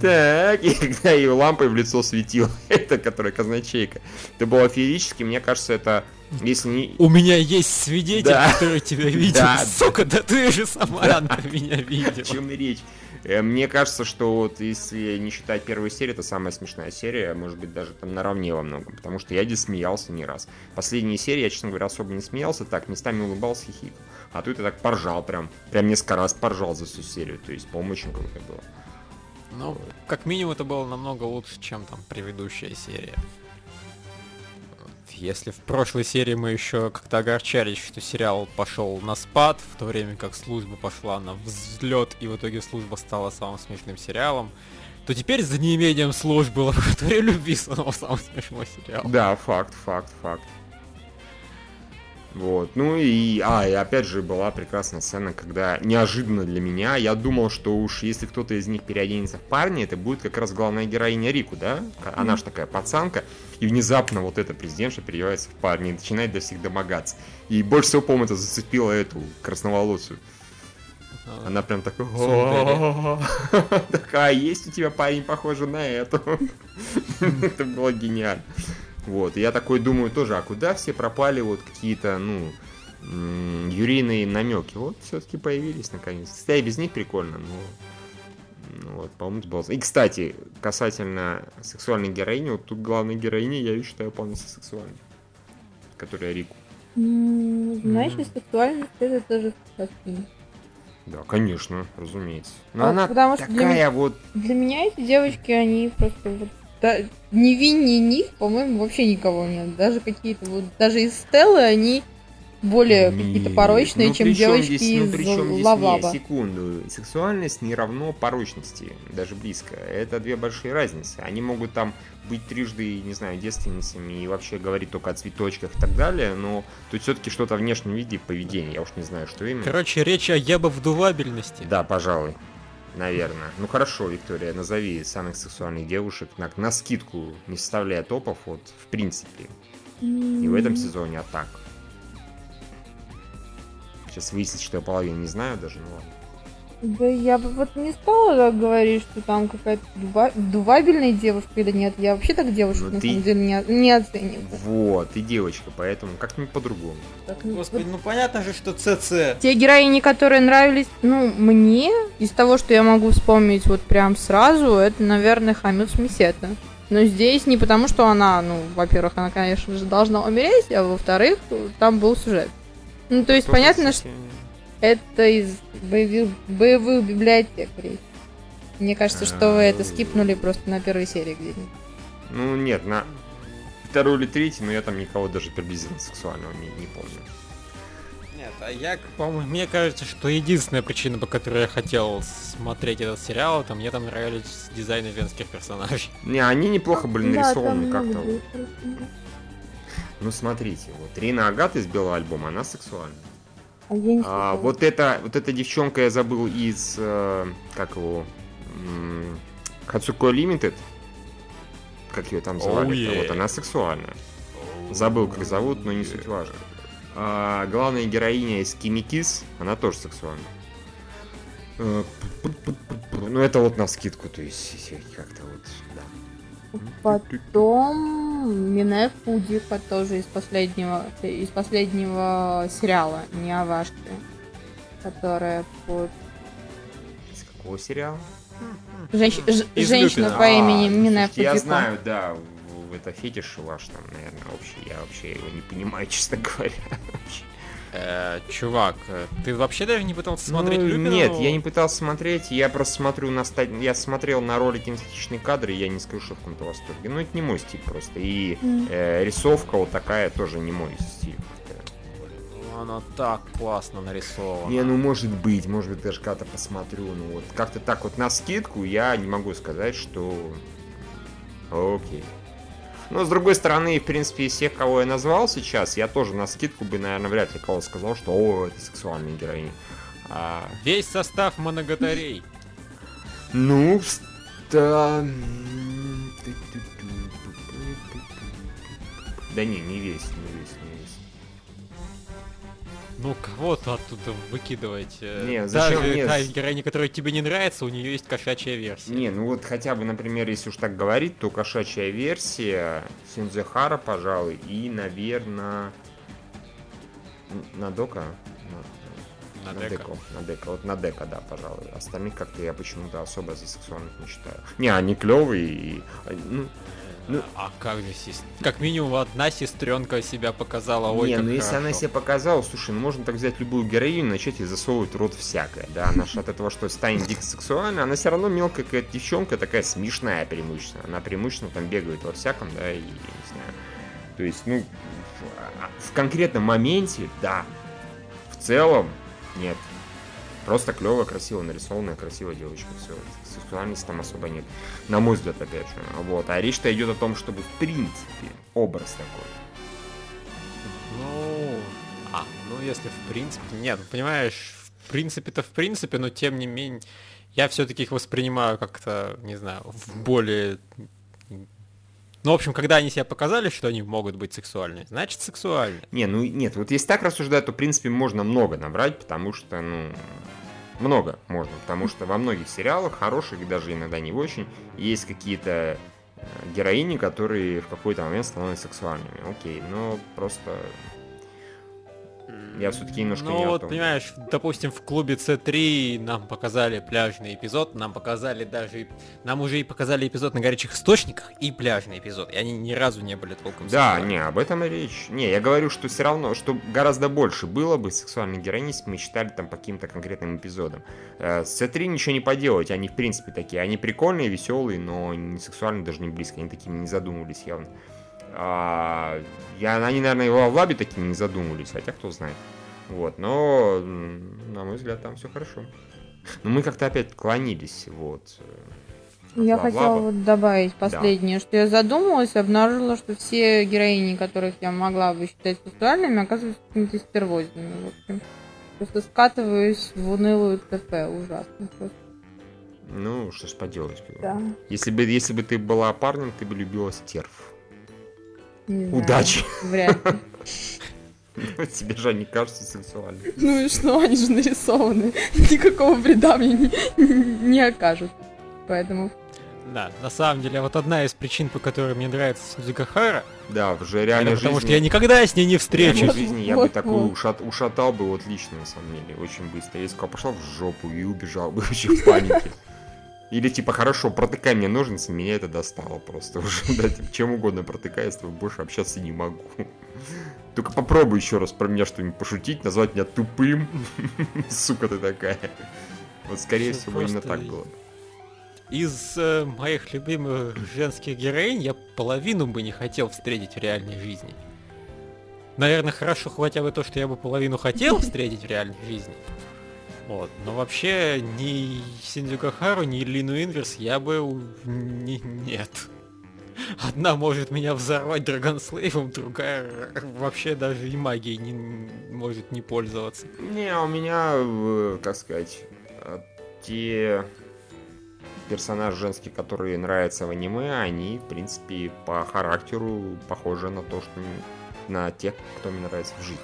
B: Так, и когда ее лампой в лицо светила, это которая казначейка. Это было феерически, мне кажется, это, если не...
A: У меня есть свидетель,
B: Да.
A: который тебя видел.
B: Да.
A: Сука, да ты же сама меня
B: О
A: видел.
B: чем речь? Э, Мне кажется, что вот если не считать первую серию, это самая смешная серия, может быть, даже там наравне во многом, потому что я здесь смеялся не раз. Последние серии я, честно говоря, особо не смеялся, так, местами улыбался, хихикал. А тут я так поржал прям, прям несколько раз поржал за всю серию, то есть, по-моему, очень круто было.
A: Ну, как минимум это было намного лучше, чем там предыдущая серия. Если в прошлой серии мы еще как-то огорчались, что сериал пошел на спад, в то время как служба пошла на взлет, и в итоге служба стала самым смешным сериалом, то теперь за неимением службы лаборатория любви снова самый смешной сериал.
B: Да, факт, факт, факт. Вот, ну и, а, и опять же была прекрасная сцена, когда неожиданно для меня, я думал, что уж если кто-то из них переоденется в парня, это будет как раз главная героиня Рику, да? Она же такая пацанка, и внезапно вот эта президентша переодевается в парня и начинает до всех домогаться. И больше всего, по-моему, это зацепило эту красноволосую.
A: А,
B: Она прям такой... Такая, есть у тебя парень, похожий на эту. Это было гениально. Вот, и я такой думаю тоже, а куда все пропали вот какие-то, ну, юрийные намеки? Вот все-таки появились наконец. Кстати, без них прикольно, но... Ну вот, по-моему, было... И, кстати, касательно сексуальной героини, вот тут главной героиней я ее считаю полностью сексуальной. Которая Рику.
C: Ну, Значит, сексуальность это тоже сказки.
B: Да, конечно, разумеется. Но
C: А,
B: она
C: потому что для
B: такая вот...
C: Для меня эти девочки, они просто вот да, невиннее них, по-моему, вообще никого нет. Даже какие-то вот, даже из Стеллы они более какие-то порочные,
B: ну
C: чем девочки
B: здесь- ну
C: из Лаваба.
B: не, секунду. Сексуальность не равно порочности, даже близко. Это две большие разницы. Они могут там быть трижды, не знаю, девственницами и вообще говорить только о цветочках и так далее, но тут все-таки что-то в внешнем виде поведения. Я уж не знаю, что именно.
A: Короче, речь о ебовдувабельности.
B: Да, пожалуй. Наверное. Ну хорошо, Виктория, назови самых сексуальных девушек на, на скидку, не составляя топов, вот в принципе. Не в этом сезоне, а так. Сейчас выяснится, что я половину не знаю даже, ну ладно.
C: Да я бы вот не стала так говорить, что там какая-то дува... дувабельная девушка или нет. Я вообще так девушек
B: Ну
C: на
B: ты-
C: самом деле не, не оцениваю.
B: Вот, ты девочка, поэтому как-нибудь по-другому.
C: Так, ну,
A: Господи, ну понятно же, что ЦЦ.
C: Те героини, которые нравились, ну, мне, из того, что я могу вспомнить вот прям сразу, это, наверное, Хамил Смесета. Но здесь не потому, что она, ну, во-первых, она, конечно же, должна умереть, а во-вторых, там был сюжет. Ну, то есть, понятно, что это из боевых, боевых библиотекарей. Мне кажется, что вы это скипнули просто на первой серии где-нибудь.
B: Ну нет, на второй или третий, но я там никого даже приблизительно сексуального не, не помню.
A: Нет, а я, по-моему, мне кажется, что единственная причина, по которой я хотел смотреть этот сериал, это мне там нравились дизайны женских персонажей.
B: Не, они неплохо были
C: Да, там
B: нарисованы
C: много
B: как-то. Ну смотрите, вот Рина Агат из белого альбома, она сексуальна.
C: А я не
B: А, вот эта, вот эта девчонка я забыл из, э, как его, Хацуко Limited, как ее там звали,
A: Oh, yeah.
B: вот она сексуальная. Забыл, как зовут, но не суть важно. А, главная героиня из Кимикис, она тоже сексуальна. Э. Ну это вот на скидку, то есть как-то вот, да.
C: Потом Мине Фудика тоже из последнего из последнего сериала, не Авашки, которая под
B: Из какого сериала?
C: Женщ- ж-
A: Из
C: женщина
A: Люпина.
C: по имени
B: А,
C: Мине
B: слушайте, Я
C: Фудика.
B: знаю, да, это фетиш ваш там, наверное, общий. Я вообще его не понимаю, честно говоря.
A: Э, чувак, э, ты вообще даже не пытался смотреть
B: Ну,
A: Люпина?
B: Нет, я не пытался смотреть, я просто смотрю на ста- я смотрел на ролики статичные кадры, и я не скажу, что в каком-то восторге. Ну, это не мой стиль просто. И э, рисовка вот такая тоже не мой стиль.
A: Ну, Она так классно нарисована.
B: Не, ну может быть, может быть, даже когда-то посмотрю. Ну вот как-то так вот на скидку я не могу сказать, что окей. Но с другой стороны, в принципе, из всех, кого я назвал сейчас, я тоже на скидку бы, наверное, вряд ли кого сказал, что о, это сексуальные героини. А,
A: Весь состав моногатарей.
B: Ну, ста... Да не, не весь, не весь, не весь.
A: Ну, кого-то оттуда выкидывать. э,
B: Не, зачем
A: Даже та героиня, которая тебе не нравится, у нее есть кошачья версия.
B: Не, ну вот хотя бы, например, если уж так говорить, то кошачья версия, Синдзехара, пожалуй, и, наверное, Надока? На-
A: Надека.
B: Надеко, Надека, вот Надека, да, пожалуй. Остальных как-то я почему-то особо за сексуальных не считаю. Не, они клевые и... ну, ну-
A: А как же сес- Как минимум одна сестренка себя показала, ой,
B: не, ну если она
A: хорошо.
B: себе показала, слушай, ну можно так взять любую героиню и начать ей засовывать рот всякое, да, она же от этого, что станет дико сексуальной, она все равно мелкая какая-то девчонка, такая смешная преимущественно, она преимущественно там бегает во всяком, да, и я не знаю, то есть, ну, в, в конкретном моменте, да, в целом, нет, просто клевая, красиво нарисованная, красивая девочка, все, сексуальности там особо нет, на мой взгляд, опять же, вот, а речь-то идет о том, чтобы, в принципе, образ такой,
A: Ну, а, ну если в принципе, нет, понимаешь, в принципе-то в принципе, но тем не менее, я все-таки их воспринимаю как-то, не знаю, в более... Ну, в общем, когда они себя показали, что они могут быть сексуальны, значит сексуальны.
B: Не, ну нет, вот если так рассуждать, то в принципе можно много набрать, потому что, ну, много можно, потому что во многих сериалах, хороших и даже иногда не очень, есть какие-то э, героини, которые в какой-то момент становятся сексуальными. Окей, но просто я все-таки немножко
A: Ну
B: не о
A: вот, понимаешь, допустим, в клубе С3 нам показали пляжный эпизод, нам показали даже... Нам уже и показали эпизод на горячих источниках и пляжный эпизод, и они ни разу не были толком
B: Да, не, об этом и речь. Не, я говорю, что все равно, что гораздо больше было бы сексуальных героинь, если мы считали там по каким-то конкретным эпизодам. Э, С С3 ничего не поделать, они в принципе такие. Они прикольные, веселые, но не сексуальные, даже не близко. Они такими не задумывались явно. А, я, они, наверное, и во Влабе такими не задумывались, хотя кто знает. Вот, но, на мой взгляд, там все хорошо. Но мы как-то опять клонились, вот.
C: Я
B: Ла-
C: хотела вот добавить последнее, что я задумалась обнаружила, что все героини, которых я могла бы считать сексуальными, оказываются какими-то стервозными. В общем, просто скатываюсь в унылую ТП ужасно. Просто.
B: Ну, что ж поделать.
C: Да.
B: Если бы, если бы ты была парнем, ты бы любила стерв.
C: Не знаю,
B: Удачи.
C: Вряд ли.
B: Ну, Тебе же они кажутся сексуальными.
C: Ну и что, они же нарисованы. Никакого вреда мне не, не окажут. Поэтому
A: Да, на самом деле, вот одна из причин, по которой мне нравится Судзугахара,
B: Да, в же реальной
A: потому
B: жизни...
A: что я никогда с ней не
B: В реальной
A: встречусь.
C: Вот,
B: жизни я бы
C: вот,
B: такую ушат- ушатал бы вот лично, на самом деле, очень быстро. Я бы сказал, пошла в жопу и убежал бы вообще в панике. Или типа, хорошо, протыкай мне ножницы, меня это достало просто уже. Да, типа, чем угодно протыкай, я с тобой больше общаться не могу. Только попробуй еще раз про меня что-нибудь пошутить, назвать меня тупым. Сука ты такая. Вот скорее
A: Всё
B: всего именно так было.
A: Из э, моих любимых женских героинь я половину бы не хотел встретить в реальной жизни. Наверное, хорошо хотя бы то, что я бы половину хотел встретить в реальной жизни. Вот. Но вообще ни Синдзю Хару, ни Лину Инверс я бы... не- нет. Одна может меня взорвать Драгонслейвом, другая вообще даже и магией не может не пользоваться.
B: Не, у меня, э, как сказать, э, те персонажи женские, которые нравятся в аниме, они, в принципе, по характеру похожи на то, что на тех, кто мне нравится в жизни.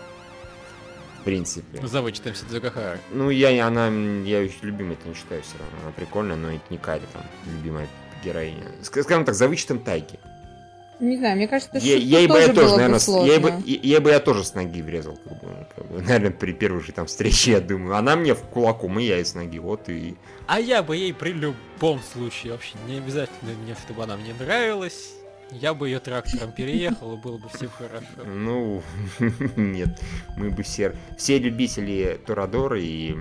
B: В принципе.
A: За вычетом Сидзугахара.
B: Ну, я, она, я ее любимой это не считаю все равно. Она прикольная, но это не Кари, там, любимая героиня. Ск- Скажем так, за вычетом Тайки.
C: не знаю, мне кажется, что
B: бы я
C: тоже
B: тоже, наверное, с- ей бы,
C: сложно.
B: е- ей бы я тоже с ноги врезал, как бы, как бы, наверное, при первой же там встрече, я думаю. Она мне в кулаком, и я ей с ноги, вот и...
A: А я бы ей при любом случае, вообще не обязательно мне, чтобы она мне нравилась, я бы ее трактором переехал, и было бы все хорошо.
B: Ну, нет, мы бы все... Все любители Торадора и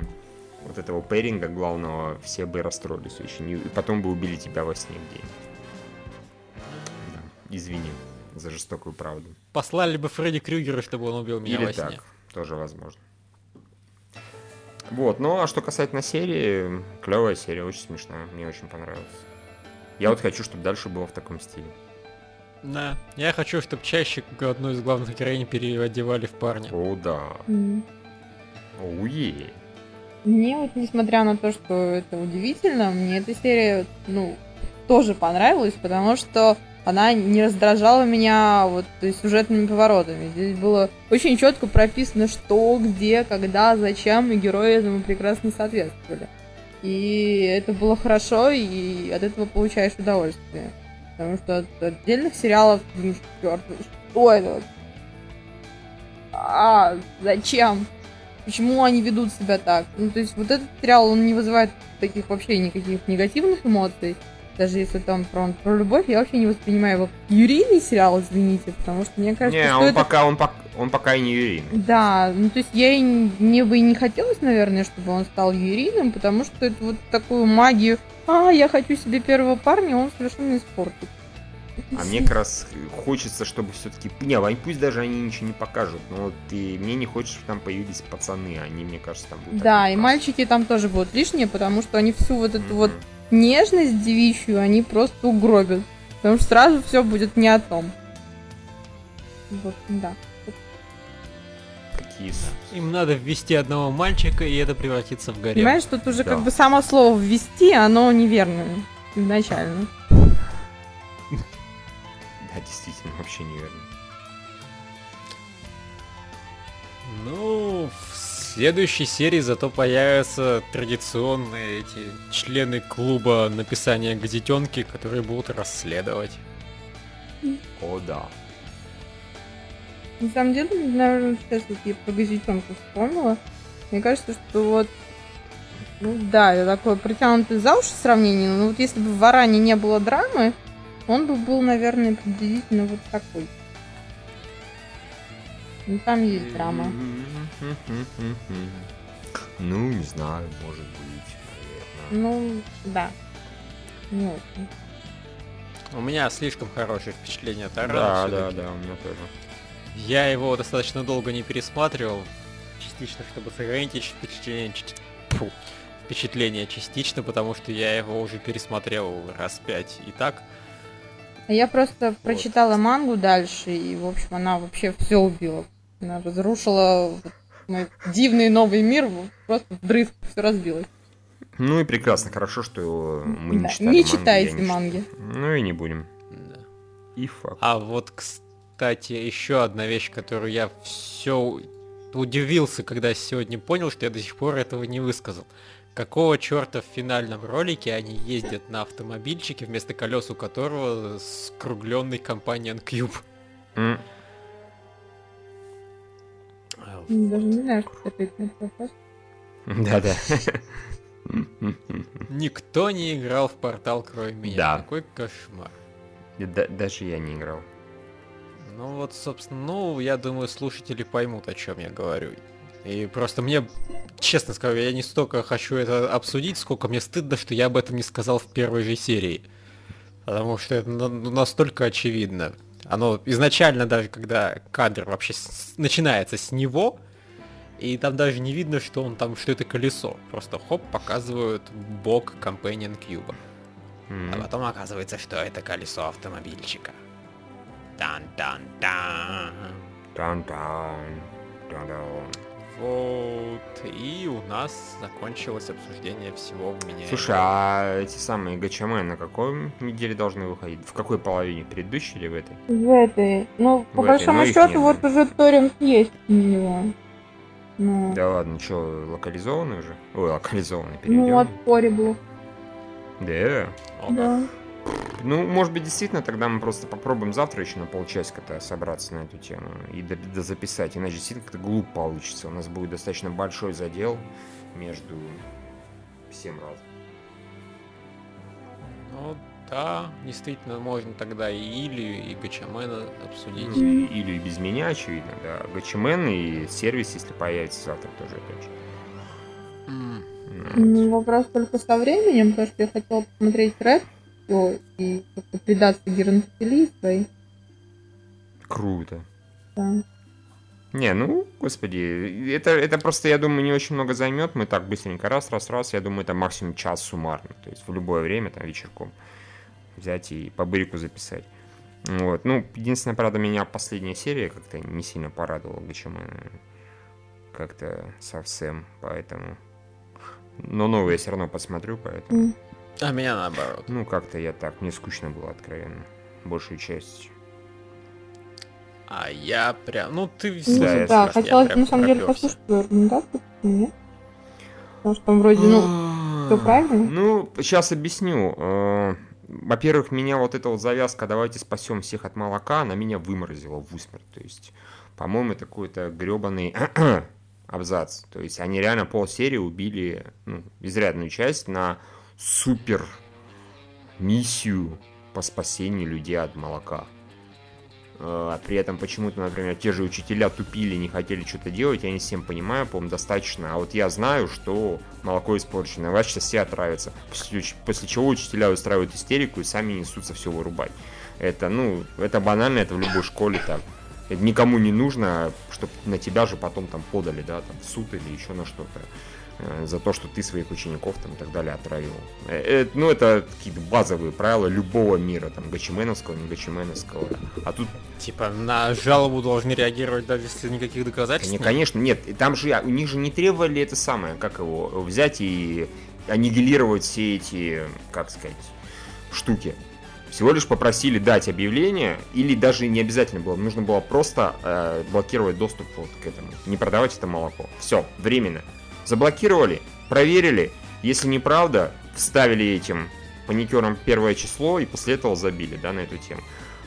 B: вот этого пэринга главного, все бы расстроились очень. И потом бы убили тебя во сне где Да, извини за жестокую правду.
A: Послали бы Фредди Крюгера, чтобы он убил меня
B: Или
A: во
B: так,
A: сне.
B: тоже возможно. Вот, ну а что касательно серии, клевая серия, очень смешная, мне очень понравилась. Я вот хочу, чтобы дальше было в таком стиле.
A: Да, я хочу, чтобы чаще одну из главных героинь переодевали в парня.
B: О, да. Уе.
C: Мне вот, несмотря на то, что это удивительно, мне эта серия, ну, тоже понравилась, потому что она не раздражала меня вот то есть, сюжетными поворотами. Здесь было очень четко прописано, что, где, когда, зачем, и герои этому прекрасно соответствовали. И это было хорошо, и от этого получаешь удовольствие. Потому что от отдельных сериалов думаешь, черт, что это? А, зачем? Почему они ведут себя так? Ну, то есть вот этот сериал, он не вызывает таких вообще никаких негативных эмоций. Даже если там про, про любовь, я вообще не воспринимаю его юрийный сериал, извините, потому что мне кажется,
B: Не,
C: что
B: он
C: это...
B: пока, он, пок- он пока и не юрийный.
C: Да, ну то есть я и не- мне бы и не хотелось, наверное, чтобы он стал юрийным, потому что это вот такую магию, а, я хочу себе первого парня, он совершенно испортит.
B: А мне как раз хочется, чтобы все-таки... Не, Вань, пусть даже они ничего не покажут, но вот и мне не хочется, чтобы там появились пацаны, они, мне кажется, там будут...
C: Да, и мальчики там тоже будут лишние, потому что они всю вот эту вот нежность девичью они просто угробят. Потому что сразу все будет не о том. Вот, да.
B: С-
A: Им надо ввести одного мальчика, и это превратится в гарем.
C: Понимаешь, тут уже
B: Да.
C: как бы само слово ввести, оно неверное изначально.
B: Да, действительно, вообще неверно.
A: Ну, в следующей серии зато появятся традиционные эти члены клуба написания газетенки, которые будут расследовать.
B: О, да.
C: На самом деле, наверное, сейчас вот я про газетенку вспомнила. Мне кажется, что вот ну да, это такое притянутое за уши сравнение, но вот если бы в Варане не было драмы, он бы был, наверное, приблизительно вот такой. Ну там есть драма.
B: Ну, не знаю, может быть, наверное.
C: Ну, да. Не очень.
A: У меня слишком хорошее впечатление от Арана.
B: Да, да, да, у меня тоже.
A: Я его достаточно долго не пересматривал, частично, чтобы сохранить ч- фу, впечатление частично, потому что я его уже пересмотрел раз пять и так.
C: Я просто прочитала мангу дальше, и, в общем, она вообще все убила. Она разрушила вот мой дивный новый мир, вот просто вдрызг все разбилось.
B: Ну и прекрасно, хорошо, что мы не
C: Да,
B: читали
C: Не читайте
B: не чит-
C: манги.
B: Ну и не будем.
A: Да.
B: И факт.
A: А вот, кстати, еще одна вещь, которую я все удивился, когда сегодня понял, что я до сих пор этого не высказал. Какого черта в финальном ролике они ездят на автомобильчике, вместо колес у которого скругленный компаньон Cube?
B: М,
C: Даже не знаю, что ответить на этот вопрос.
B: Да-да.
A: Никто не играл в портал, кроме меня.
B: Да.
A: Какой кошмар.
B: Да- Даже я не играл.
A: Ну вот, собственно, ну, я думаю, слушатели поймут, о чем я говорю. И просто мне, честно скажу, я не столько хочу это обсудить, сколько мне стыдно, что я об этом не сказал в первой же серии. Потому что это ну, настолько очевидно. Оно изначально даже, когда кадр вообще с- начинается с него, и там даже не видно, что он там, что это колесо. Просто хоп, показывают бок Companion Cube.
B: М.
A: А потом оказывается, что это колесо автомобильчика. Тан-тан-тан.
B: Тан-тан. Тан-тан.
A: Вот. И у нас закончилось обсуждение всего в меня.
B: Слушай, а эти самые ГЧМ на какой неделе должны выходить? В какой половине? Предыдущей или в этой?
C: В этой. Ну, по
B: В этой,
C: большому
B: их
C: счету,
B: нет,
C: вот
B: да.
C: уже торрент есть у него. Ну,
B: Да ладно, что, локализованный уже? Ой, локализованный,
C: ну от
B: переведенный.
C: Horrible.
B: Да.
C: Да.
B: Ну, может быть, действительно, тогда мы просто попробуем завтра еще на полчасика-то собраться на эту тему и д- д- записать. Иначе действительно как-то глупо получится. У нас будет достаточно большой задел между всем разом.
A: Ну да, действительно, можно тогда и Илью, и Гачамена обсудить.
B: Ну, и- Или и без меня, очевидно, да. ГЧМН и сервис, если появится завтра, тоже опять же.
A: М,
B: Ну,
C: Ну, вопрос только со временем, потому что я хотела посмотреть Red всё, и как-то предаться геронтофилии.
B: Круто.
C: Да.
B: Не, ну, господи, это, это просто, я думаю, не очень много займет. Мы так быстренько раз, раз, раз. Я думаю, это максимум час суммарно. То есть в любое время, там, вечерком взять и по бырику записать. Вот. Ну, единственное, правда, меня последняя серия как-то не сильно порадовала ГЧМ. Как-то совсем, поэтому... Но новые я все равно посмотрю, поэтому...
C: М.
A: А меня наоборот.
B: Ну, как-то я так, мне скучно было, откровенно. Большую часть.
A: А я прям, ну ты
B: Да,
C: Ну,
B: я
C: да,
B: слышал,
C: хотелось на самом деле послушать твою аргументацию, нет? Потому что там вроде, ну, все правильно.
B: Ну, сейчас объясню. Э, Во-первых, меня вот эта вот завязка «давайте спасем всех от молока», она меня выморозила в усмерть. То есть, по-моему, это какой-то гребаный абзац. То есть, они реально полсерии убили ну, изрядную часть на супер миссию по спасению людей от молока. Э, При этом почему-то, например, те же учителя тупили, не хотели что-то делать, я не всем понимаю, по-моему, достаточно. А вот я знаю, что молоко испорчено, вас сейчас все отравятся. После, после чего учителя устраивают истерику и сами несутся все вырубать. Это, ну, это банально, это в любой школе так. Это никому не нужно, чтобы на тебя же потом там подали, да, там в суд или еще на что-то за то, что ты своих учеников там и так далее отравил. Э, э, ну, это какие-то базовые правила любого мира, там, гачименовского, не гачименовского. А тут,
A: Типа на жалобу должны реагировать, даже если никаких доказательств
B: не,
A: нет?
B: конечно, нет, там же, у них же не требовали это самое, как его, взять и аннигилировать все эти, как сказать, штуки. Всего лишь попросили дать объявление, или даже не обязательно было, нужно было просто э, блокировать доступ вот к этому, не продавать это молоко. Все, временно. Заблокировали, проверили, если неправда, вставили этим паникером первое число и после этого забили, да, на эту тему.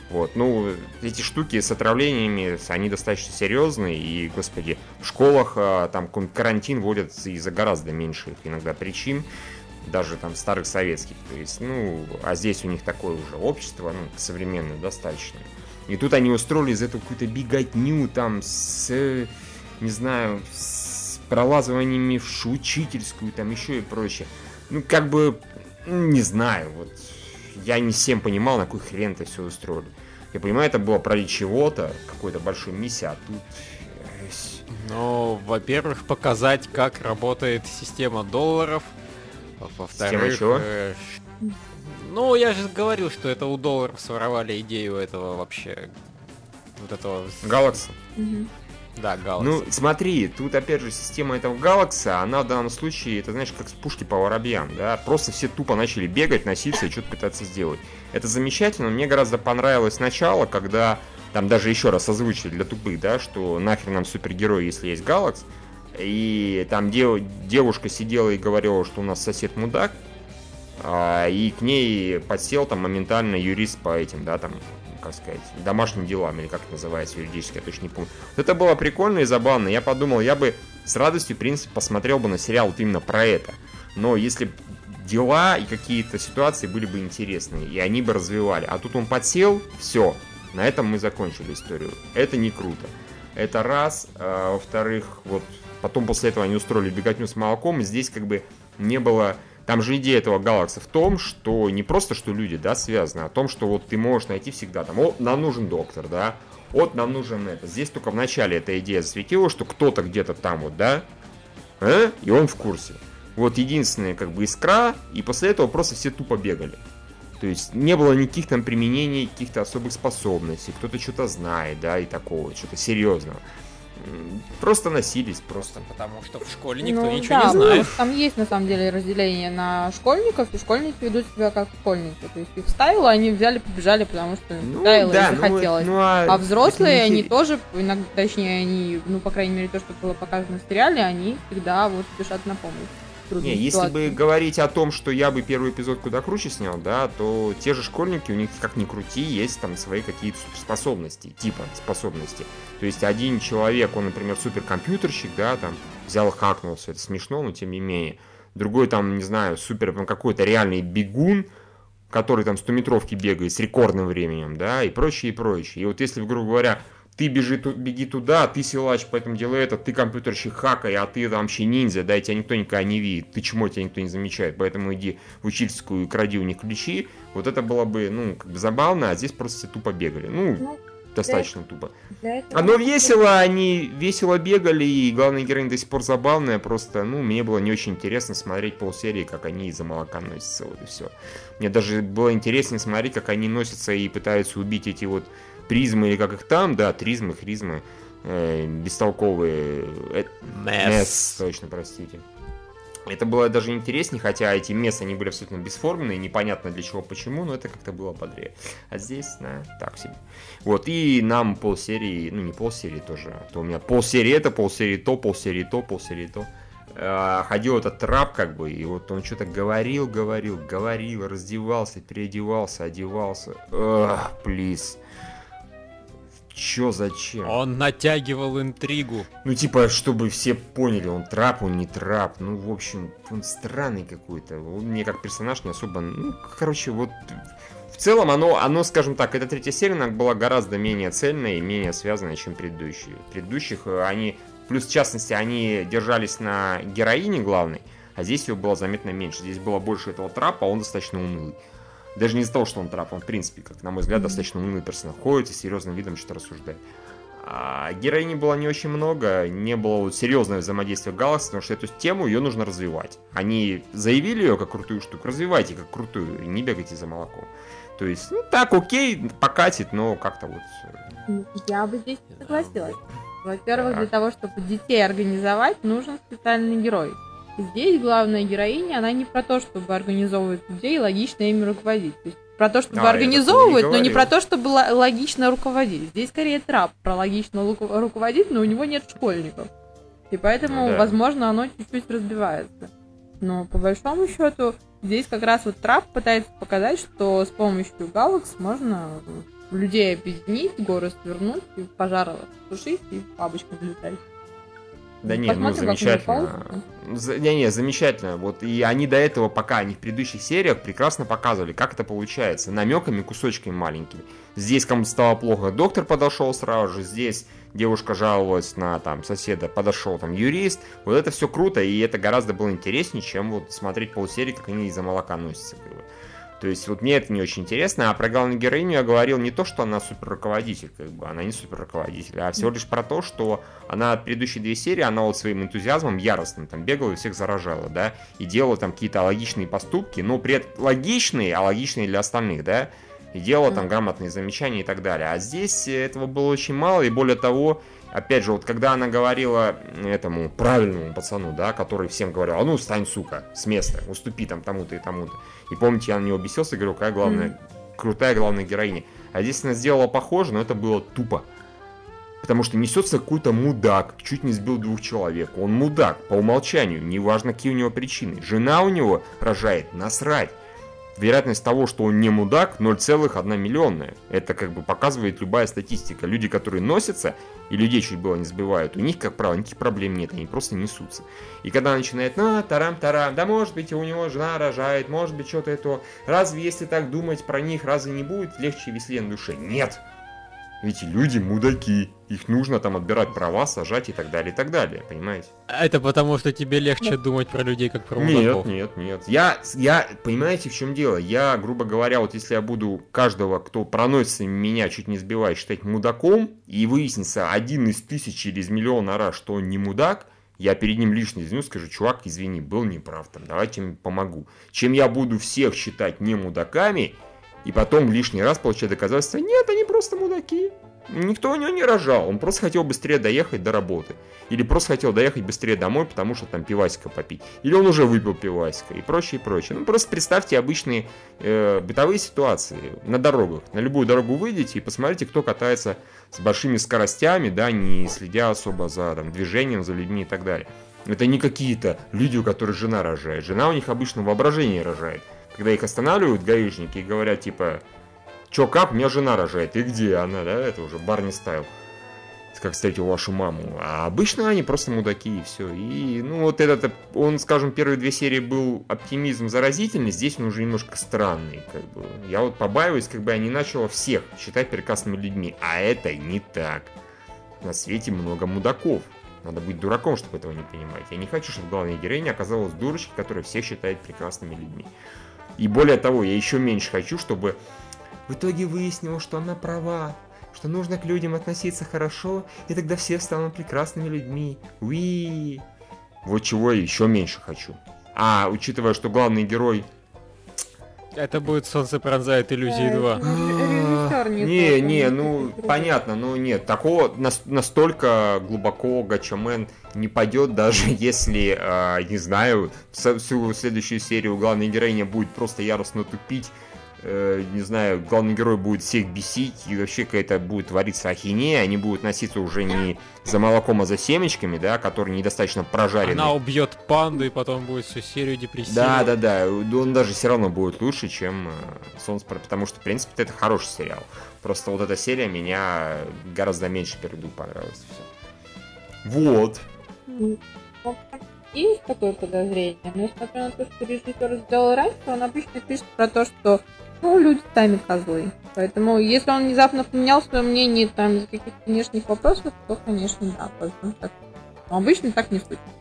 B: Вот, ну, эти штуки с отравлениями, они достаточно серьезные, и, господи, в школах а, там карантин вводят из-за гораздо меньших иногда причин, даже там старых советских, то есть, ну, а здесь у них такое уже общество, ну, современное достаточно. И тут они устроили из этого какую-то беготню там с, не знаю, с пролазываниями в шу- учительскую, там еще и прочее. Ну, как бы, не знаю, вот, я не всем понимал, на какой хрен это все устроили. Я понимаю, это было ради чего-то, какой-то большой миссии, а тут...
A: Ну, во-первых, показать, как работает система долларов. Во-вторых, э, ну, я же говорил, что это у долларов своровали идею этого вообще. Вот этого. с-
B: Галакс.
A: Да, Галакс.
B: Ну, смотри, тут опять же система этого Галакса, она в данном случае, это знаешь, как с пушки по воробьям, да, просто все тупо начали бегать, носиться и что-то пытаться сделать. Это замечательно, мне гораздо понравилось начало, когда там даже еще раз озвучили для тупых, да, что нахер нам супергерой, если есть Галакс, и там дев, девушка сидела и говорила, что у нас сосед мудак, а, и к ней подсел там моментально юрист по этим, да, там, как сказать, домашним делам, или как это называется юридически, я точно не помню. Это было прикольно и забавно. Я подумал, я бы с радостью, в принципе, посмотрел бы на сериал вот именно про это. Но если дела и какие-то ситуации были бы интересные, и они бы развивали. А тут он подсел, все, на этом мы закончили историю. Это не круто. Это раз. А, во-вторых, вот потом после этого они устроили беготню с молоком, и здесь как бы не было там же идея этого галакса в том, что не просто, что люди, да, связаны, а о том, что вот ты можешь найти всегда там, о, нам нужен доктор, да, вот нам нужен это. Здесь только в начале эта идея засветила, что кто-то где-то там вот, да, э? и он в курсе. Вот единственная как бы искра, и после этого просто все тупо бегали. То есть не было никаких там применений, каких-то особых способностей, кто-то что-то знает, да, и такого, что-то серьезного. Просто носились, просто.
A: Потому что в школе никто
C: Ну,
A: ничего
C: да,
A: не знает.
C: вот там есть на самом деле разделение на школьников, и школьники ведут себя как школьники. То есть их вставило, они взяли, побежали, потому что
B: Ну,
C: вставило
B: да,
C: и
B: ну,
C: захотелось.
B: ну, а,
C: А взрослые, они тоже, иногда, точнее, они, ну, по крайней мере, то, что было показано в сериале, они всегда вот спешат на помощь. Трудной
B: Не, если бы
C: ситуации.
B: говорить о том, что я бы первый эпизод куда круче снял, да, то те же школьники, у них как ни крути, есть там свои какие-то суперспособности, типа способности. То есть один человек, он, например, суперкомпьютерщик, да, там, взял и хакнул все, это смешно, но тем не менее. Другой там, не знаю, супер, ну, какой-то реальный бегун, который там 100 метровки бегает с рекордным временем, да, и прочее, и прочее. И вот если, грубо говоря, ты бежи, беги туда, ты силач, поэтому делай это, ты компьютерщик хакай, а ты там вообще ниндзя, да, и тебя никто никогда не видит, ты чмо, тебя никто не замечает, поэтому иди в учительскую и кради у них ключи, вот это было бы, ну, как бы забавно, а здесь просто все тупо бегали, ну,
C: Ну,
B: достаточно тупо.
C: Для этого-
B: Оно весело, они весело бегали, и главная героиня до сих пор забавная, просто, ну, мне было не очень интересно смотреть полсерии, как они из-за молока носятся, вот и все. Мне даже было интереснее смотреть, как они носятся и пытаются убить эти вот призмы, или как их там, да, тризмы, хризмы, э, бестолковые, э, Месс, точно, простите. Это было даже интереснее, хотя эти мессы, они были абсолютно бесформенные, непонятно для чего, почему, но это как-то было бодрее. А здесь, да, так себе. Вот, и нам полсерии, ну не полсерии тоже, а то у меня полсерии это, полсерии то, полсерии то, полсерии то. Э, Ходил этот трап, как бы, и вот он что-то говорил, говорил, говорил, раздевался, переодевался, одевался. Эх, плиз. Чё, зачем?
A: Он натягивал интригу.
B: Ну, типа, чтобы все поняли, он трап, он не трап. Ну, в общем, он странный какой-то. Он мне как персонаж не особо... Ну, короче, вот... В целом, оно, оно, скажем так, эта третья серия она была гораздо менее цельная и менее связанная, чем предыдущие. Предыдущих э, они... Плюс, в частности, они держались на героине главной, а здесь ее было заметно меньше. Здесь было больше этого трапа, а он достаточно унылый. Даже не из-за того, что он трап, он, в принципе, как на мой взгляд, достаточно унылый персонаж. Ходит и серьезным видом что-то рассуждает. А героини было не очень много, не было вот серьезного взаимодействия Галакс, потому что эту тему ее нужно развивать. Они заявили ее как крутую штуку, развивайте как крутую, и не бегайте за молоком. То есть, ну так, окей, покатит, но как-то вот... э,
C: Я бы здесь не согласилась. Во-первых,
B: Так.
C: для того, чтобы детей организовать, нужен специальный герой. Здесь главная героиня, она не про то, чтобы организовывать людей и логично ими руководить. То есть про то, чтобы
B: А,
C: организовывать,
B: не
C: но не про то, чтобы ло- логично руководить. Здесь скорее трап про логично руководить, но у него нет школьников. И поэтому,
B: Ну да.
C: возможно, оно чуть-чуть разбивается. Но по большому счету, здесь как раз вот трап пытается показать, что с помощью галакс можно людей объединить, горы свернуть, и пожары тушить и бабочкам летать.
B: Да
C: Ну,
B: не, ну замечательно.
C: получится.
B: За- Не, не, замечательно. Вот и они до этого, пока они в предыдущих сериях прекрасно показывали, как это получается. Намеками, кусочками маленькими. Здесь кому-то стало плохо, доктор подошел сразу же. Здесь девушка жаловалась на там соседа, подошел там юрист. Вот это все круто, и это гораздо было интереснее, чем вот смотреть полсерии, как они из-за молока носятся. То есть вот мне это не очень интересно, а про главную героиню я говорил не то, что она супер руководитель, как бы, она не супер руководитель, а всего лишь про то, что она предыдущие две серии, она вот своим энтузиазмом яростным там бегала и всех заражала, да, и делала там какие-то логичные поступки, но при этом логичные, а логичные для остальных, да, и делала там грамотные замечания и так далее. А здесь этого было очень мало, и более того, опять же, вот когда она говорила этому правильному пацану, да, который всем говорил, а ну стань, сука, с места, уступи там тому-то и тому-то. И помните, я на него бесился и говорю, какая главная, mm-hmm. крутая главная героиня. А здесь она сделала похоже, но это было тупо. Потому что несется какой-то мудак, чуть не сбил двух человек. Он мудак, по умолчанию, неважно какие у него причины. Жена у него рожает, насрать вероятность того, что он не мудак, 0,1 миллионная. Это как бы показывает любая статистика. Люди, которые носятся, и людей чуть было не сбивают, у них, как правило, никаких проблем нет, они просто несутся. И когда начинает, на, тарам-тарам, да может быть у него жена рожает, может быть что-то это, разве если так думать про них, разве не будет легче и веселее на душе? Нет! Эти люди мудаки. Их нужно там отбирать права, сажать и так далее, и так далее, понимаете?
A: Это потому, что тебе легче да. думать про людей, как про
B: мудаков. Нет, нет, нет. Я, я, понимаете, в чем дело? Я, грубо говоря, вот если я буду каждого, кто проносится меня, чуть не сбивает, считать мудаком, и выяснится один из тысячи или из миллиона раз, что он не мудак, я перед ним лишний извиню, скажу, чувак, извини, был неправ, там, давайте помогу. Чем я буду всех считать не мудаками, и потом лишний раз получать доказательства, нет, они просто мудаки. Никто у него не рожал, он просто хотел быстрее доехать до работы. Или просто хотел доехать быстрее домой, потому что там пивасика попить. Или он уже выпил пивасика и прочее, и прочее. Ну просто представьте обычные э, бытовые ситуации на дорогах. На любую дорогу выйдите и посмотрите, кто катается с большими скоростями, да, не следя особо за там, движением, за людьми и так далее. Это не какие-то люди, у которых жена рожает. Жена у них обычно воображение рожает когда их останавливают гаишники и говорят, типа, чё, как, меня жена рожает, и где она, да, это уже Барни стайл, как встретил вашу маму. А обычно они просто мудаки и все. И, ну, вот этот, он, скажем, первые две серии был оптимизм заразительный, здесь он уже немножко странный, как бы. Я вот побаиваюсь, как бы я не начал всех считать прекрасными людьми, а это не так. На свете много мудаков. Надо быть дураком, чтобы этого не понимать. Я не хочу, чтобы главная героиня оказалась дурочкой, которая всех считает прекрасными людьми. И более того, я еще меньше хочу, чтобы в итоге выяснилось, что она права, что нужно к людям относиться хорошо, и тогда все станут прекрасными людьми. Уи. Вот чего я еще меньше хочу. А, учитывая, что главный герой
A: это будет «Солнце пронзает иллюзии 2».
B: А, не, не, ну, понятно, но нет, такого настолько глубоко Гачамен не пойдет, даже если, а, не знаю, всю следующую серию главная героиня будет просто яростно тупить, э, не знаю, главный герой будет всех бесить, и вообще какая-то будет твориться ахинея, они будут носиться уже не за молоком, а за семечками, да, которые недостаточно прожарены.
A: Она убьет панду, и потом будет всю серию депрессии.
B: Да, да, да, он даже все равно будет лучше, чем э, Солнце, потому что, в принципе, это хороший сериал. Просто вот эта серия меня гораздо меньше перейду понравилась. Все. Вот.
C: Есть такое подозрение, но несмотря на то, что режиссер сделал раньше, он обычно пишет про то, что ну, люди сами козлы. Поэтому, если он внезапно поменял свое мнение там из каких-то внешних вопросов, то, конечно, да, так. Но обычно так не случится.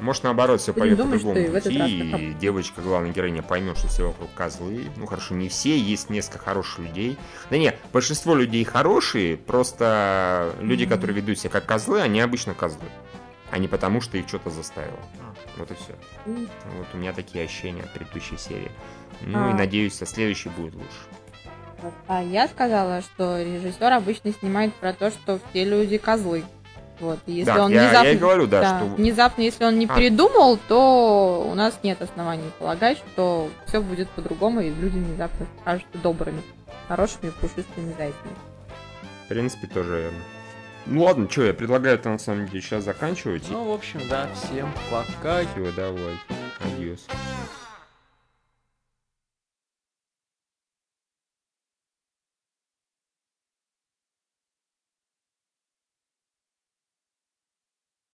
B: Может, наоборот, все пойдет по-другому и девочка, главная героиня, поймет, что все вокруг козлы. Ну, хорошо, не все, есть несколько хороших людей. Да нет, большинство людей хорошие, просто люди, mm-hmm. которые ведут себя как козлы, они обычно козлы. А не потому, что их что-то заставило. А, вот и все. Mm-hmm. Вот у меня такие ощущения от предыдущей серии. Ну а. и надеюсь, со следующей будет лучше.
C: А я сказала, что режиссер обычно снимает про то, что все люди козлы. Вот, если
B: да,
C: он
B: я,
C: внезапно,
B: я и говорю, да, да,
C: что... внезапно, если он не а. передумал, то у нас нет оснований полагать, что все будет по-другому, и люди внезапно окажутся добрыми, хорошими, пушистыми зайцами.
B: В принципе, тоже верно. Ну ладно, что, я предлагаю это на самом деле сейчас заканчивать.
A: Ну, в общем, да, всем пока.
B: Все, давай. Адьос.